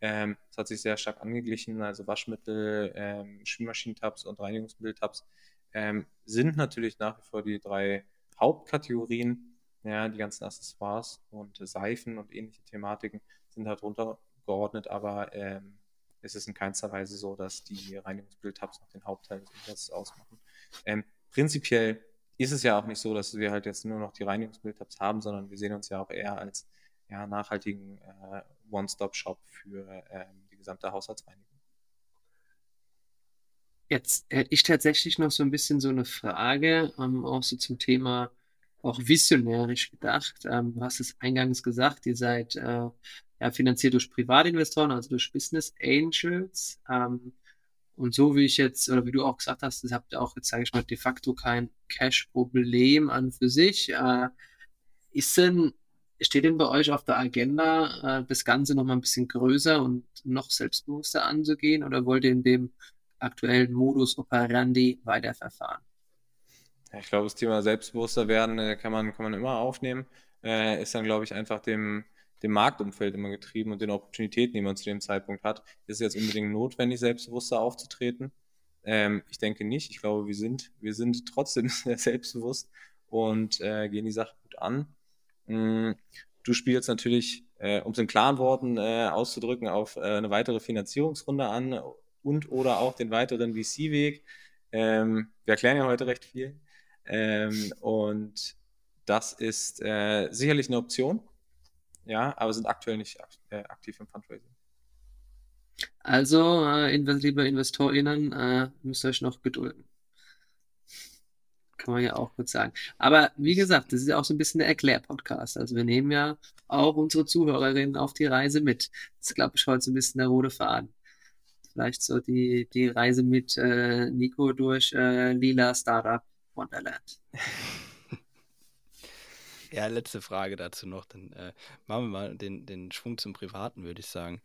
Ähm, es hat sich sehr stark angeglichen, also Waschmittel, ähm, Spülmaschinentabs und Reinigungsmitteltabs ähm, sind natürlich nach wie vor die drei Hauptkategorien. Ja, die ganzen Accessoires und Seifen und ähnliche Thematiken sind halt runtergeordnet, aber ähm, es ist in keinster Weise so, dass die Reinigungsbildtabs noch den Hauptteil des Umsatzes ausmachen. Ähm, prinzipiell ist es ja auch nicht so, dass wir halt jetzt nur noch die Reinigungsbildtabs haben, sondern wir sehen uns ja auch eher als ja, nachhaltigen äh, One-Stop-Shop für ähm, die gesamte Haushaltsreinigung. Jetzt hätte ich tatsächlich noch so ein bisschen so eine Frage, ähm, auch so zum Thema auch visionärisch gedacht. Ähm, du hast es eingangs gesagt, ihr seid äh, ja, finanziert durch Privatinvestoren, also durch Business Angels. Ähm, und so wie ich jetzt, oder wie du auch gesagt hast, habt ihr auch jetzt, sage ich mal, de facto kein Cash-Problem an für sich. Äh, ist denn, steht denn bei euch auf der Agenda, äh, das Ganze nochmal ein bisschen größer und noch selbstbewusster anzugehen oder wollt ihr in dem aktuellen Modus operandi weiterverfahren? Ich glaube, das Thema selbstbewusster werden äh, kann man, kann man immer aufnehmen. Äh, ist dann, glaube ich, einfach dem, dem Marktumfeld immer getrieben und den Opportunitäten, die man zu dem Zeitpunkt hat. Ist es jetzt unbedingt notwendig, selbstbewusster aufzutreten? Ähm, ich denke nicht. Ich glaube, wir sind, wir sind trotzdem *laughs* sehr selbstbewusst und äh, gehen die Sache gut an. Mhm. Du spielst natürlich, äh, um es in klaren Worten äh, auszudrücken, auf äh, eine weitere Finanzierungsrunde an und oder auch den weiteren VC-Weg. Ähm, wir erklären ja heute recht viel. Ähm, und das ist äh, sicherlich eine Option, ja, aber sind aktuell nicht äh, aktiv im Fundraising. Also, äh, liebe InvestorInnen, äh, müsst ihr euch noch gedulden. Kann man ja auch kurz sagen. Aber wie gesagt, das ist ja auch so ein bisschen der Erklär-Podcast. Also wir nehmen ja auch unsere Zuhörerinnen auf die Reise mit. Das ist, glaube ich, heute so ein bisschen der rote Faden. Vielleicht so die, die Reise mit äh, Nico durch äh, Lila Startup Wonderland. *laughs* Ja, letzte Frage dazu noch. Dann äh, machen wir mal den, den Schwung zum Privaten, würde ich sagen.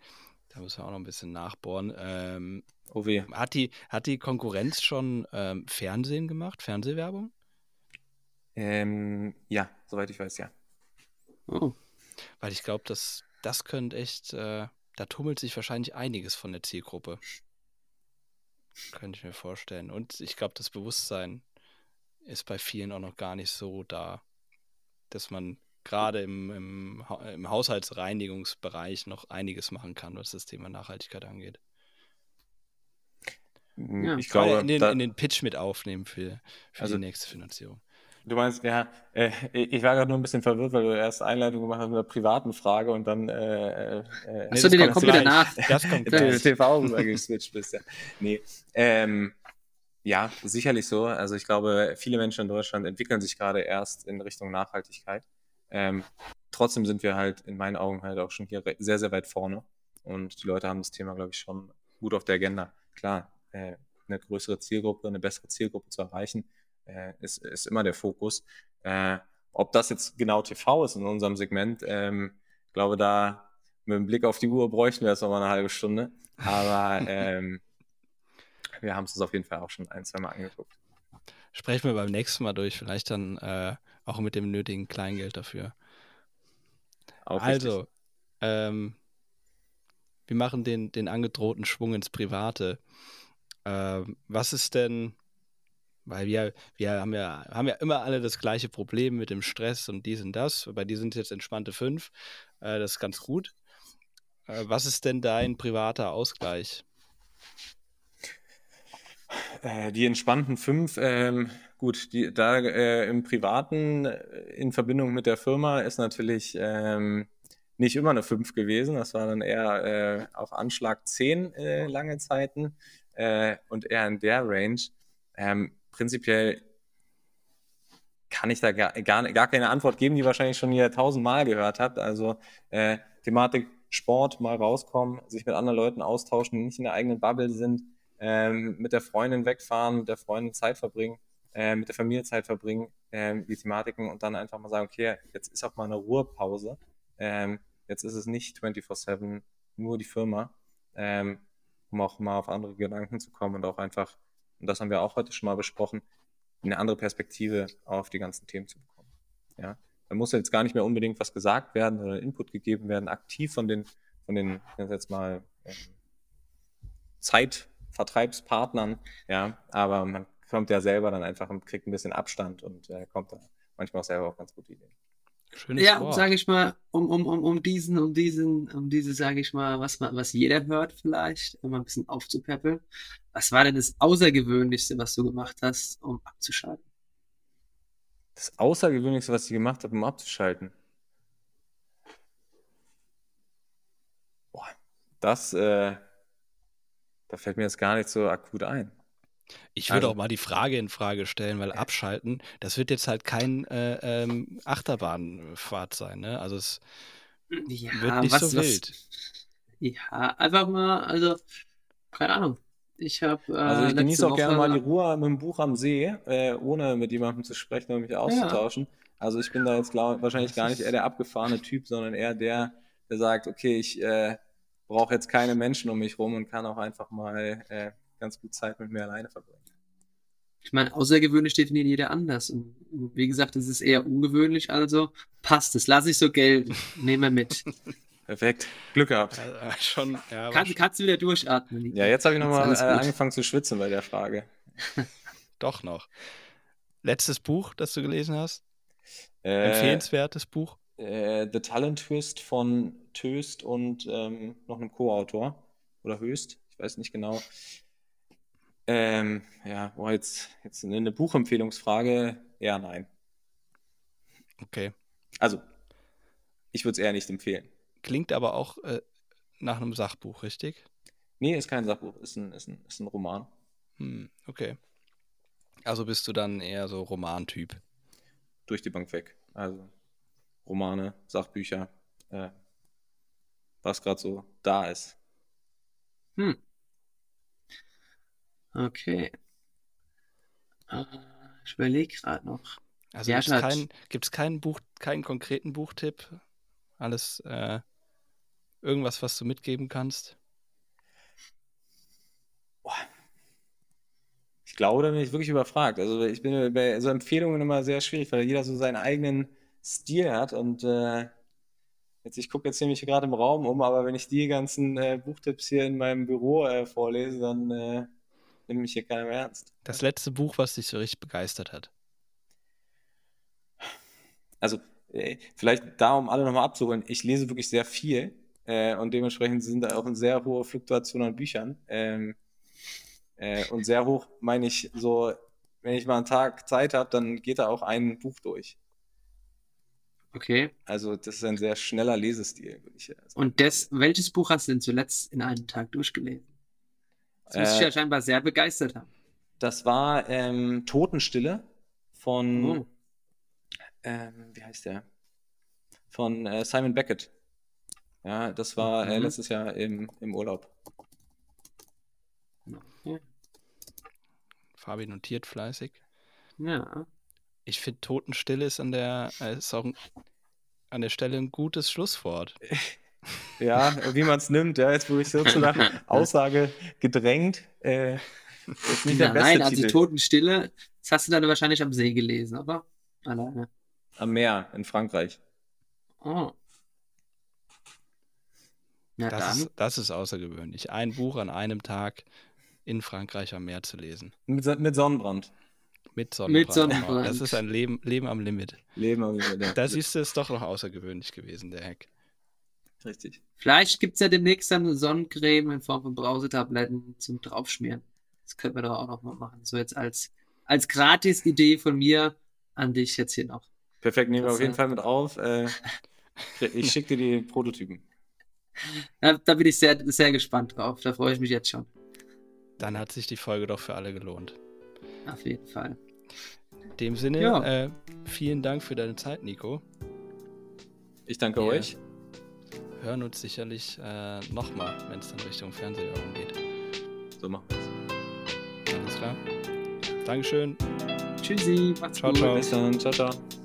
Da müssen wir auch noch ein bisschen nachbohren. Ähm, oh weh. Hat die, hat die Konkurrenz schon ähm, Fernsehen gemacht, Fernsehwerbung? Ähm, ja, soweit ich weiß, ja. Oh. Weil ich glaube, das, das könnte echt, äh, da tummelt sich wahrscheinlich einiges von der Zielgruppe. Könnte ich mir vorstellen. Und ich glaube, das Bewusstsein ist bei vielen auch noch gar nicht so da, dass man gerade im, im, im Haushaltsreinigungsbereich noch einiges machen kann, was das Thema Nachhaltigkeit angeht. Ja, ich glaube, in den, in den, Pitch mit aufnehmen für, für also, die nächste Finanzierung. Du meinst, ja, äh, ich war gerade nur ein bisschen verwirrt, weil du erst Einleitung gemacht hast mit einer privaten Frage und dann äh, äh, Achso, nee, der kommt wieder nach. Das kommt. *laughs* TV rübergeswitcht bist, ja. Nee. Ähm, ja, sicherlich so. Also ich glaube, viele Menschen in Deutschland entwickeln sich gerade erst in Richtung Nachhaltigkeit. Ähm, trotzdem sind wir halt in meinen Augen halt auch schon hier sehr, sehr weit vorne. Und die Leute haben das Thema, glaube ich, schon gut auf der Agenda. Klar, äh, eine größere Zielgruppe, eine bessere Zielgruppe zu erreichen, äh, ist, ist immer der Fokus. Äh, ob das jetzt genau TV ist in unserem Segment, ähm, glaube da mit dem Blick auf die Uhr bräuchten wir jetzt noch mal eine halbe Stunde. Aber *laughs* ähm, wir haben es uns auf jeden Fall auch schon ein, zwei Mal angeguckt. Sprechen wir beim nächsten Mal durch, vielleicht dann äh, auch mit dem nötigen Kleingeld dafür. Auch also, ähm, wir machen den, den angedrohten Schwung ins Private. Ähm, was ist denn, weil wir, wir haben ja, haben ja immer alle das gleiche Problem mit dem Stress und dies und das. Bei dir sind es jetzt entspannte fünf. Äh, das ist ganz gut. Äh, was ist denn dein privater Ausgleich? Äh, die entspannten fünf, ähm, gut, die, da äh, im Privaten äh, in Verbindung mit der Firma ist natürlich ähm, nicht immer eine fünf gewesen. Das war dann eher äh, auf Anschlag zehn äh, lange Zeiten und eher in der Range. Ähm, prinzipiell kann ich da gar, gar, gar keine Antwort geben, die wahrscheinlich schon hier tausendmal gehört habt. Also Thematik Sport, mal rauskommen, sich mit anderen Leuten austauschen, die nicht in der eigenen Bubble sind ähm, mit der Freundin wegfahren, mit der Freundin Zeit verbringen, äh, mit der Familie Zeit verbringen, äh, die Thematiken und dann einfach mal sagen, okay, jetzt ist auch mal eine Ruhepause. Ähm, jetzt ist es nicht 24-7 nur die Firma, ähm, um auch mal auf andere Gedanken zu kommen und auch einfach, und das haben wir auch heute schon mal besprochen, eine andere Perspektive auf die ganzen Themen zu bekommen. Ja, da muss jetzt gar nicht mehr unbedingt was gesagt werden oder Input gegeben werden, aktiv von den, von den, jetzt mal ähm, Zeit Vertreibspartnern, ja, aber man kommt ja selber dann einfach und kriegt ein bisschen Abstand und äh, kommt da manchmal auch selber auf ganz gute Ideen. Schönes ja, sage ich mal, um, um, um, um diesen, um diesen, um diese, sage ich mal, was, was jeder hört vielleicht, um ein bisschen aufzupäppeln. Was war denn das Außergewöhnlichste, was du gemacht hast, um abzuschalten? Das Außergewöhnlichste, was ich gemacht habe, um abzuschalten? Boah, das, äh, da fällt mir jetzt gar nicht so akut ein. Ich würde Also- auch mal die Frage in Frage stellen, weil abschalten, das wird jetzt halt kein äh, ähm, Achterbahnfahrt sein, ne? Also es Ja, wird nicht was, so was, wild. Ja, einfach mal, also, keine Ahnung. Ich habe äh, Also ich genieße auch gerne mal die Ruhe mit dem Buch am See, äh, ohne mit jemandem zu sprechen und mich auszutauschen. Also ich bin da jetzt glaub, wahrscheinlich Das gar nicht eher der abgefahrene Typ, sondern eher der, der sagt, okay, ich äh, brauche jetzt keine Menschen um mich rum und kann auch einfach mal äh, ganz gut Zeit mit mir alleine verbringen. Ich meine, außergewöhnlich definiert jeder anders. Und wie gesagt, es ist eher ungewöhnlich, also passt es. Lass ich so gelten. Nehmen wir mit. *laughs* Perfekt, Glück gehabt. Ja, schon, ja, Kann, kannst du wieder durchatmen. Ja, jetzt habe ich nochmal äh, angefangen zu schwitzen bei der Frage. *laughs* doch noch. Letztes Buch, das du gelesen hast? Äh, Empfehlenswertes Buch? Äh, The Talent Twist von Töst und ähm, noch einem Co-Autor. Oder Höchst, ich weiß nicht genau. Ähm, ja, boah, jetzt, jetzt eine Buchempfehlungsfrage. Ja, nein. Okay. Also, ich würde es eher nicht empfehlen. Klingt aber auch äh, nach einem Sachbuch, richtig? Nee, ist kein Sachbuch, ist ein, ist ein, ist ein Roman. Hm, okay. Also bist du dann eher so Romantyp. Durch die Bank weg. Also, Romane, Sachbücher, äh, was gerade so da ist. Hm. Okay. Äh, ich überlege gerade noch. Also gibt es keinen, gibt's keinen Buch, keinen konkreten Buchtipp? Alles äh, irgendwas, was du mitgeben kannst? Ich glaube, da bin ich wirklich überfragt. Also ich bin bei so Empfehlungen immer sehr schwierig, weil jeder so seinen eigenen Stil hat. Und äh, jetzt, ich gucke jetzt nämlich gerade im Raum um, aber wenn ich die ganzen äh, Buchtipps hier in meinem Büro äh, vorlese, dann äh, nimmt mich hier keiner mehr ernst. Das letzte Buch, was dich so richtig begeistert hat. Also äh, vielleicht da, um alle nochmal abzuholen, ich lese wirklich sehr viel äh, und dementsprechend sind da auch eine sehr hohe Fluktuation an Büchern. Ähm, äh, und sehr hoch meine ich so, wenn ich mal einen Tag Zeit habe, dann geht da auch ein Buch durch. Okay. Also das ist ein sehr schneller Lesestil, würde ich sagen. Und das, welches Buch hast du denn zuletzt in einem Tag durchgelesen? Das muss dich Äh, ja scheinbar sehr begeistert haben. Das war ähm, Totenstille von, Oh. ähm, wie heißt der? Von äh, Simon Beckett. Ja, das war äh, Mhm. letztes Jahr im, im Urlaub. Ja. Fabi notiert fleißig. ja. Ich finde, Totenstille ist an der, äh, ist auch an der Stelle ein gutes Schlusswort. *laughs* Ja, wie man es nimmt, ja, jetzt wurde ich sozusagen *laughs* Aussage gedrängt. Äh, ist nicht der Ja, beste nein, also Titel. Totenstille, das hast du dann wahrscheinlich am See gelesen, aber alleine. Am Meer in Frankreich. Oh. Ja, Das dann. ist, das ist außergewöhnlich. Ein Buch an einem Tag in Frankreich am Meer zu lesen. Mit, mit Sonnenbrand. Mit Sonnenbrand. Mit Sonnenbrand. Das ist ein Leben, Leben am Limit. Leben am Limit, Da siehst du, ist doch noch außergewöhnlich gewesen, der Hack. Richtig. Vielleicht gibt es ja demnächst dann eine Sonnencreme in Form von Brausetabletten zum Draufschmieren. Das könnten wir doch auch noch mal machen. So jetzt als, als Gratis-Idee von mir an dich jetzt hier noch. Perfekt, nehmen wir Das, auf jeden Fall mit auf. Äh, *laughs* ich schicke dir die Prototypen. Da, da bin ich sehr, sehr gespannt drauf. Da freue ich mich jetzt schon. Dann hat sich die Folge doch für alle gelohnt. Auf jeden Fall. In dem Sinne, Ja. äh, vielen Dank für deine Zeit, Nico. Ich danke Ja. euch. Hören uns sicherlich äh, nochmal, wenn es dann Richtung Fernsehwerbung geht. So machen wir's. Alles klar. Dankeschön. Tschüssi, macht's Ciao, gut. ciao. Bis dann. Ciao, ciao.